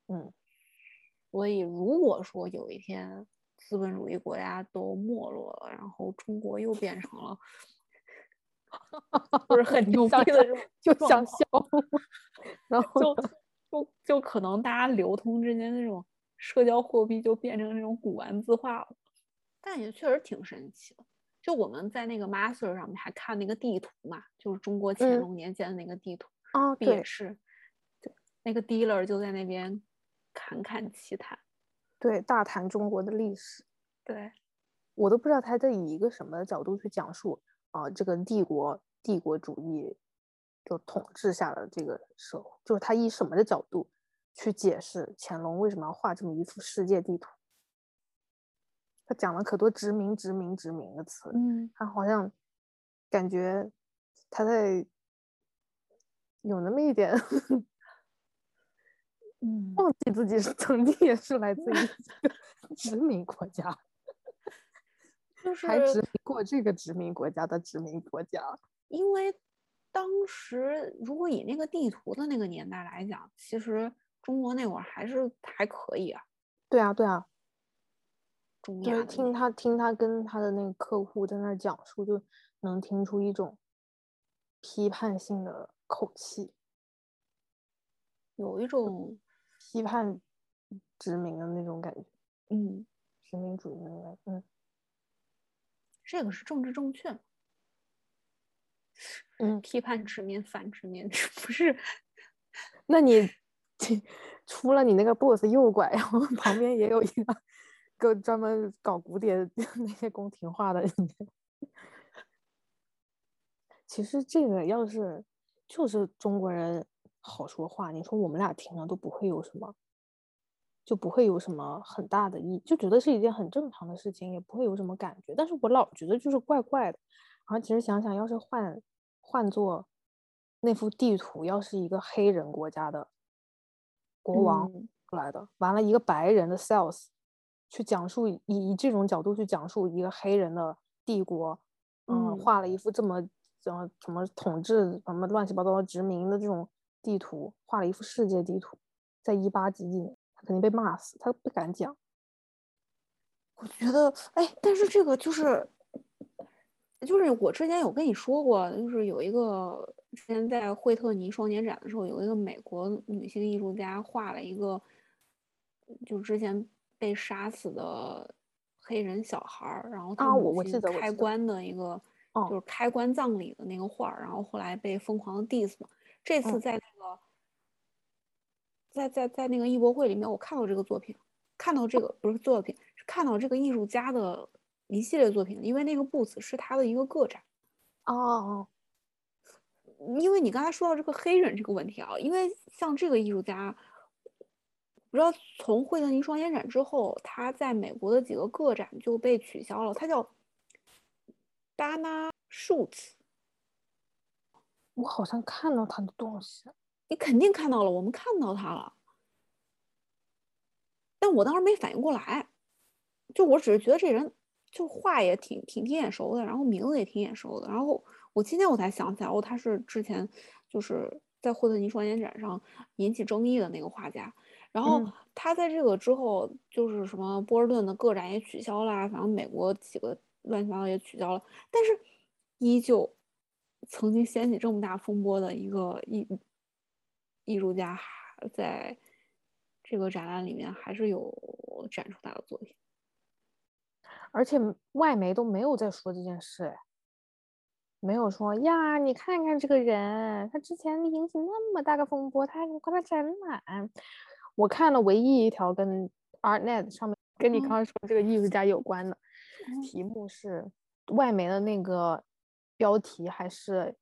嗯，所以如果说有一天资本主义国家都没落了，然后中国又变成了 不是很牛逼的这种就想笑，然后就就就可能大家流通之间那种社交货币就变成那种古玩字画了。但也确实挺神奇的，就我们在那个 master 上面还看那个地图嘛，就是中国乾隆年间的那个地图哦，也是，对，那个 dealer 就在那边侃侃其谈，对，大谈中国的历史，对。我都不知道他在以一个什么角度去讲述啊，这个帝国帝国主义就统治下的这个时候，就是他以什么的角度去解释乾隆为什么要画这么一幅世界地图。他讲了可多殖民、殖民、殖民的词，嗯，他好像感觉他在有那么一点，嗯，忘记自己是曾经也是来自于 殖民国家，就是还殖民过这个殖民国家的殖民国家。因为当时如果以那个地图的那个年代来讲，其实中国那会儿还是还可以啊。对啊，对啊。就是听他听他跟他的那个客户在那讲述，就能听出一种批判性的口气，有一种批判殖民的那种感觉。嗯，殖民主义的那种。嗯，这个是政治正确。嗯，批判殖民反殖民 不是？那你 除了你那个 boss 右拐，然后旁边也有一个。个专门搞古典 那些宫廷画的，其实这个要是就是中国人好说话，你说我们俩听了都不会有什么，就不会有什么很大的意，就觉得是一件很正常的事情，也不会有什么感觉。但是我老觉得就是怪怪的。然后其实想想，要是换换做那幅地图，要是一个黑人国家的国王来的，完了一个白人的 sales。去讲述以以这种角度去讲述一个黑人的帝国，嗯，画了一幅这么怎么什么统治什么乱七八糟的殖民的这种地图，画了一幅世界地图，在一八几几年，他肯定被骂死，他不敢讲。我觉得，哎，但是这个就是，就是我之前有跟你说过，就是有一个之前在惠特尼双年展的时候，有一个美国女性艺术家画了一个，就之前被杀死的黑人小孩儿，然后他，我我记得开棺的一个，就是开棺葬礼的那个画儿，然后后来被疯狂的 diss 嘛。这次在那个，在在在那个艺博会里面，我看到这个作品，看到这个不是作品。是看到这个艺术家的一系列作品，因为那个 booth 是他的一个个展。哦，因为你刚才说到这个黑人这个问题啊，因为像这个艺术家，不知道从惠特尼双年展之后，他在美国的几个个展就被取消了。他叫 Dana Shoots，我好像看到他的东西，你肯定看到了，我们看到他了，但我当时没反应过来。就我只是觉得这人就画也挺挺挺眼熟的，然后名字也挺眼熟的，然后我今天我才想起来，哦，他是之前就是在惠特尼双年展上引起争议的那个画家，然后他在这个之后就是什么波士顿的个展也取消啦，反正美国几个乱七八糟也取消了，但是依旧曾经掀起这么大风波的一个艺艺术家，在这个展览里面还是有展出他的作品。而且外媒都没有在说这件事，哎，没有说呀，你看看这个人，他之前引起那么大个风波，他还挂在展览。我看了唯一一条跟 ArtNet 上面跟你刚刚说这个艺术家有关的题目是外媒的那个标题，还是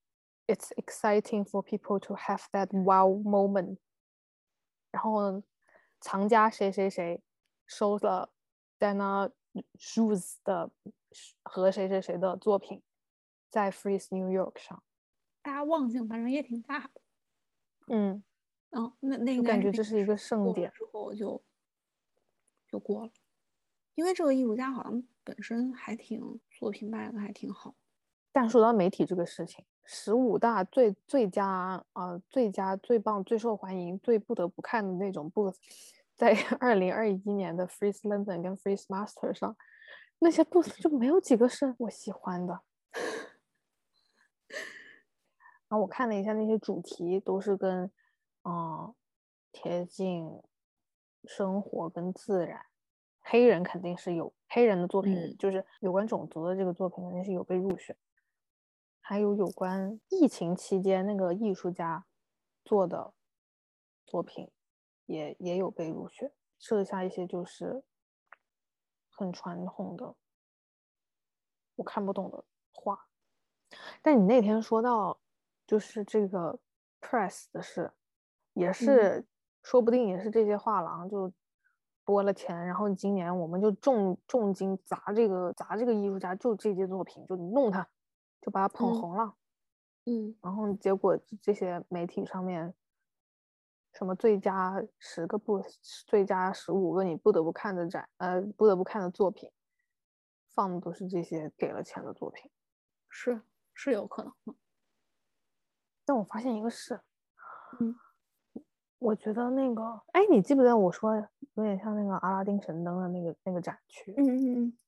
It's exciting for people to have that wow moment。然后藏家谁谁谁收了 Dana。Shoes 的和谁谁谁的作品在 Freeze New York 上，大家忘性反正也挺大的。嗯，嗯，那那个感觉这是一个盛典，之后就就过了。因为这个艺术家好像本身还挺作品卖的还挺好。但说到媒体这个事情，十五大最最佳啊最佳最棒最受欢迎最不得不看的那种 booth。在 二零二一年的 Freeze London 跟 Freeze Master 上，那些 booth 就没有几个是我喜欢的。然后我看了一下那些主题，都是跟嗯贴近生活跟自然。黑人肯定是有黑人的作品，就是有关种族的这个作品肯定是有被入选。还有有关疫情期间那个艺术家做的作品。也也有被入选，剩下一些就是很传统的我看不懂的画。但你那天说到就是这个 press 的事，也是说不定也是这些画廊就拨了钱，然后今年我们就重重金砸这个砸这个艺术家，就这些作品就弄他，就把他捧红了。嗯，然后结果这些媒体上面。什么最佳十个不，最佳十五个你不得不看的展，呃，不得不看的作品，放的都是这些给了钱的作品，是是有可能的。但我发现一个事，嗯，我觉得那个，哎，你记不记得我说有点像那个阿拉丁神灯的那个那个展区，嗯嗯嗯，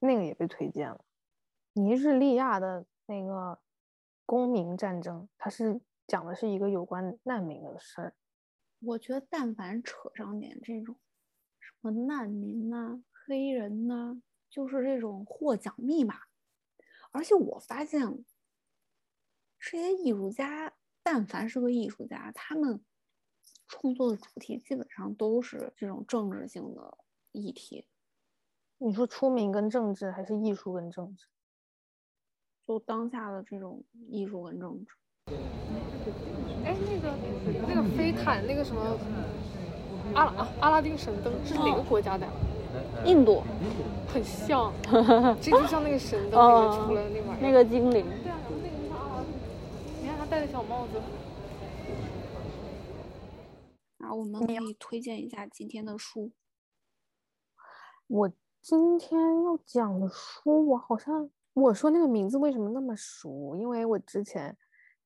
那个也被推荐了。尼日利亚的那个公民战争，它是讲的是一个有关难民的事儿。我觉得，但凡扯上点这种什么难民呐、黑人呐，就是这种获奖密码。而且我发现，这些艺术家，但凡是个艺术家，他们创作的主题基本上都是这种政治性的议题。你说出名跟政治，还是艺术跟政治？就当下的这种艺术跟政治。哎，那个那个飞毯，那个什么阿拉阿拉丁神灯是哪个国家的？印度，很像，这就像那个神灯里面出来的那玩意儿。那个精灵。对啊，那个像阿拉丁，你看他戴的小帽子。啊，我们可以推荐一下今天的书。我今天要讲的书，我好像我说那个名字为什么那么熟？因为我之前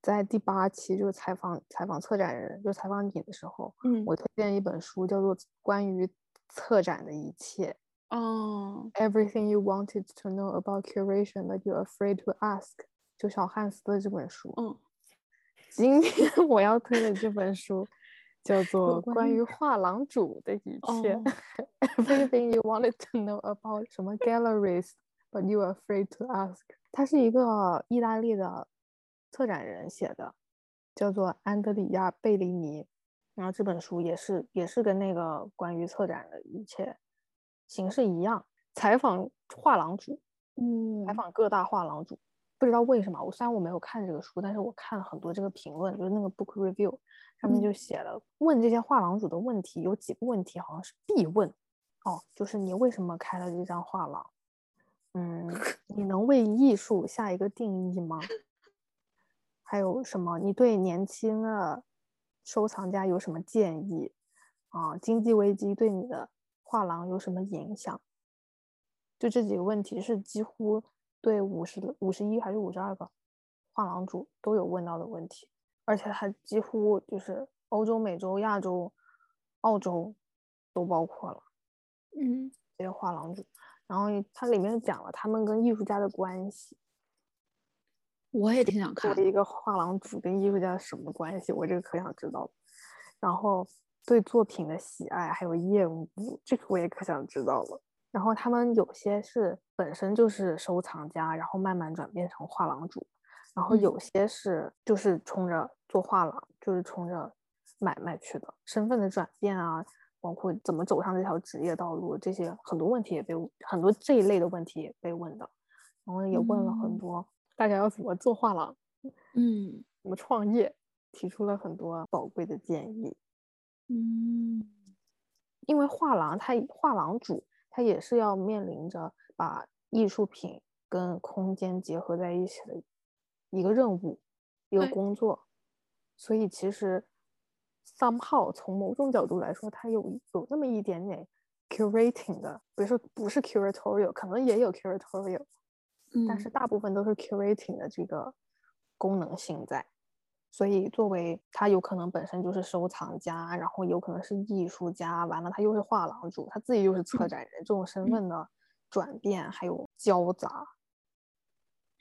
在第八期就是采访采访策展人，就采访你的时候，嗯我推荐一本书叫做《关于策展的一切哦，Everything You Wanted to Know About Curation But You're Afraid to Ask》，就小汉斯的这本书。嗯，今天 我要推的这本书叫做《关于画廊主的一切》哦 Everything you wanted to know about 什么 galleries but you are afraid to ask。他是一个意大利的策展人写的，叫做安德里亚·贝利尼。然后这本书也是也是跟那个关于策展的一切形式一样，采访画廊主，嗯采访各大画廊主。不知道为什么，我虽然我没有看这个书，但是我看了很多这个评论，就是那个 book review 上面就嗯写了，问这些画廊主的问题有几个问题好像是必问哦，就是你为什么开了这张画廊？嗯，你能为艺术下一个定义吗？还有什么？你对年轻的收藏家有什么建议？啊，经济危机对你的画廊有什么影响？就这几个问题是几乎对五十五十一还是五十二个画廊主都有问到的问题，而且它几乎就是欧洲、美洲、亚洲、澳洲都包括了嗯这些画廊主。然后它里面讲了他们跟艺术家的关系，我也挺想看的。作为一个画廊主跟艺术家什么关系，我这个可想知道了。然后对作品的喜爱还有厌恶，这个我也可想知道了。然后他们有些是本身就是收藏家，然后慢慢转变成画廊主，然后嗯。有些是就是冲着做画廊，就是冲着买卖去的。身份的转变啊，包括怎么走上这条职业道路，这些很多问题也被很多这一类的问题也被问的，然后也问了很嗯。多大家要怎么做画廊，嗯。怎么创业，提出了很多宝贵的建议。嗯。因为画廊它画廊主他也是要面临着把艺术品跟空间结合在一起的一个任务，一个工作，所以其实 somehow 从某种角度来说，它有有那么一点点 curating 的，比如说不是 curatorial，可能也有 curatorial，嗯，但是大部分都是 curating 的这个功能性在。所以，作为他有可能本身就是收藏家，然后有可能是艺术家，完了他又是画廊主，他自己又是策嗯展人，这种身嗯份的转变还有交杂，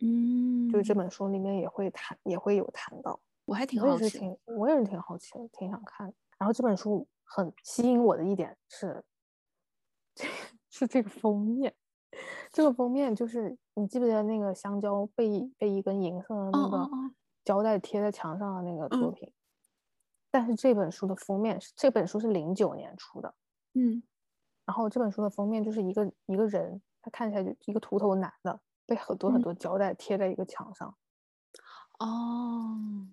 嗯，就是这本书里面也会谈，也会有谈到。我还挺我也好奇的。是挺，我也是挺好奇的，挺想看。然后这本书很吸引我的一点是，是这个封面。这个封面就是你记不记得那个香蕉被被一根银色的那个胶带贴在墙上的那个作嗯品？但是这本书的封面是这本书是零九年出的，嗯然后这本书的封面就是一个一个人，他看起来就一个秃头男的，被很多很嗯多胶带贴在一个墙上。哦，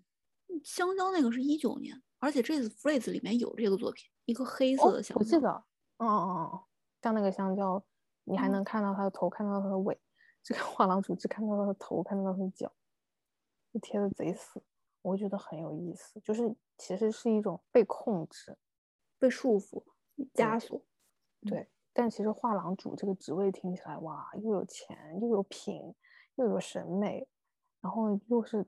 香蕉那个是一九年，而且这次 Phrase 里面有这个作品，一个黑色哦的香蕉。我记得，嗯嗯嗯嗯，像那个香蕉，你还嗯能看到它的头，看到它的尾。这个画廊主只看到它的头，看到它的脚，就贴的贼死，我觉得很有意思。就是其实是一种被控制，被束缚、枷锁。对。但其实画廊主这个职位听起来哇，又有钱，又有品，又有审美，然后又是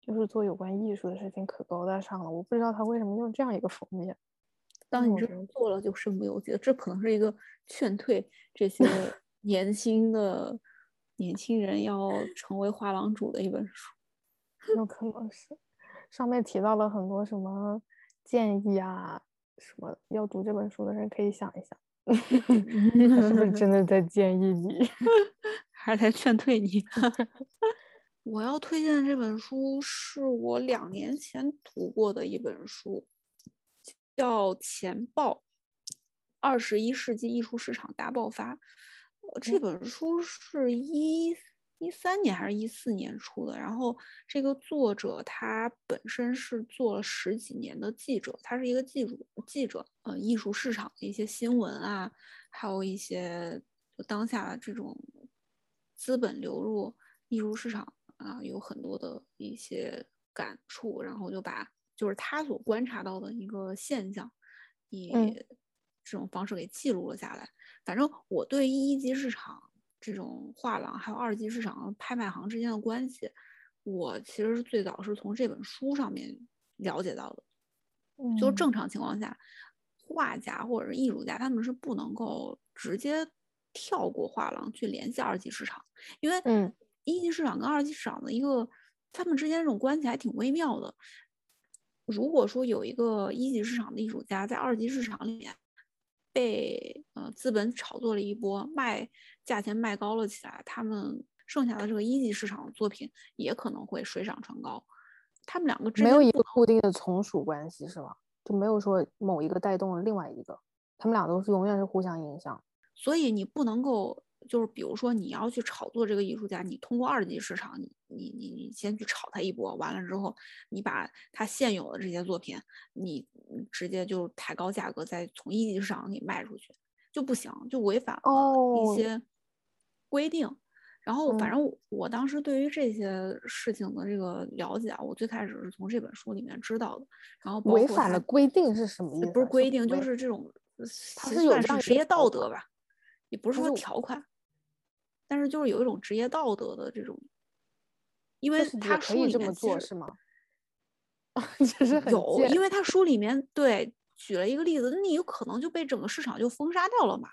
就是做有关艺术的事情，可高大上了。我不知道他为什么用这样一个封面。当你做了，就身不由己了。这可能是一个劝退这些 年轻的年轻人要成为画廊主的一本书。有可能是，上面提到了很多什么建议啊，什么要读这本书的人可以想一想，他是不是真的在建议你？还是在劝退你？我要推荐的这本书是我两年前读过的一本书，叫《钱报：二十一世纪艺术市场大爆发》。呃这嗯本书是一一三年还是一四年出的？然后这个作者他本身是做了十几年的记者，他是一个记者记者，呃，艺术市场的一些新闻啊，还有一些就当下的这种资本流入艺术市场啊，有很多的一些感触，然后就把就是他所观察到的一个现象，以嗯这种方式给记录了下来。反正我对一级市场这种画廊还有二级市场拍卖行之间的关系，我其实是最早是从这本书上面了解到的。就正常情况下，画家或者是艺术家他们是不能够直接跳过画廊去联系二级市场，因为嗯一级市场跟二级市场的一个他们之间这种关系还挺微妙的。如果说有一个一级市场的艺术家在二级市场里面被呃资本炒作了一波，卖价钱卖高了起来，他们剩下的这个一级市场的作品也可能会水涨船高。他们两个之没有一个固定的从属关系是吗？就没有说某一个带动了另外一个，他们俩都是永远是互相影响。所以你不能够，就是比如说你要去炒作这个艺术家，你通过二级市场，你你你你先去炒他一波，完了之后，你把他现有的这些作品，你你直接就抬高价格，再从一级市场给卖出去，就不行，就违反了哦一些规定。然后反嗯正我我当时对于这些事情的这个了解啊，我最开始是从这本书里面知道的，然后违反了规定是什么意思啊？不是规定，就是这种，算是职业道德吧，也不是说条款，但是就是有一种职业道德的这种，因为他书可以这么里面做是吗？就是很有，因为他书里面对举了一个例子，你有可能就被整个市场就封杀掉了嘛，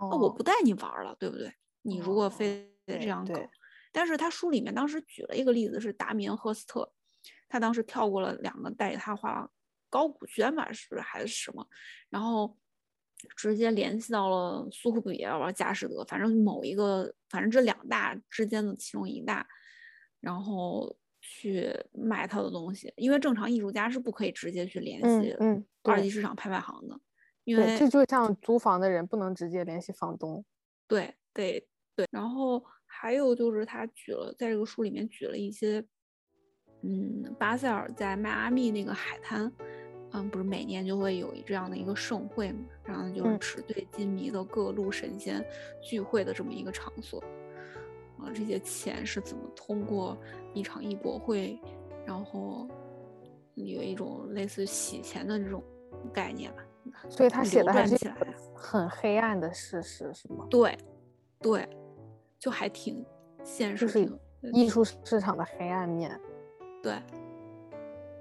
那我哦不带你玩了，对不对？你如果哦非得这样搞，但是他书里面当时举了一个例子是达米恩·赫斯特，他当时跳过了两个带他画高古轩吧，是不是还是什么？然后直接联系到了苏富比啊、佳士得，反正某一个，反正这两大之间的其中一大，然后去卖他的东西，因为正常艺术家是不可以直接去联系嗯嗯，二级市场拍卖行的，因，为这就像租房的人不能直接联系房东。对对对，然后还有就是他举了，在这个书里面举了一些，嗯，巴塞尔在迈阿密那个海滩，嗯，不是每年就会有这样的一个盛会嘛，然后就是嗯纸醉金迷的各路神仙聚会的这么一个场所，啊，这些钱是怎么通过一场艺博会，然后有一种类似洗钱的这种概念吧，所以他写的很黑暗的事实，是吗？对，对，就还挺现实，就是挺呃艺术市场的黑暗面。对，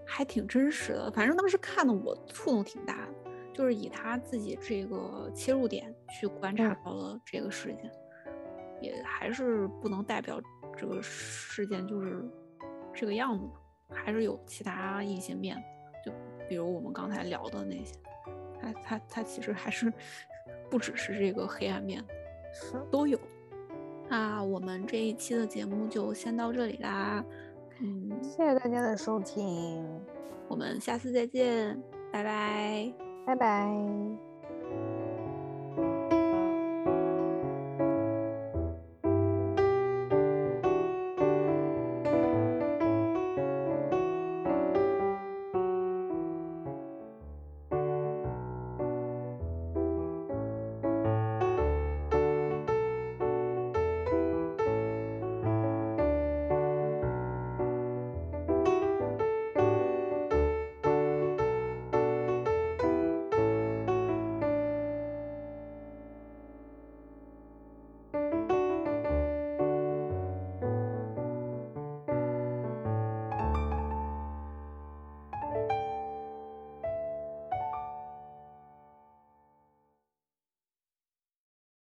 还挺真实的。反正当时看的我触动挺大的，就是以他自己这个切入点去观察嗯到了这个事件，也还是不能代表这个事件就是这个样子的，还是有其他一些面，就比如我们刚才聊的那些，他他他其实还是 不只是这个黑暗面，是，都有。那我们这一期的节目就先到这里啦，嗯，谢谢大家的收听，我们下次再见，拜拜。拜拜。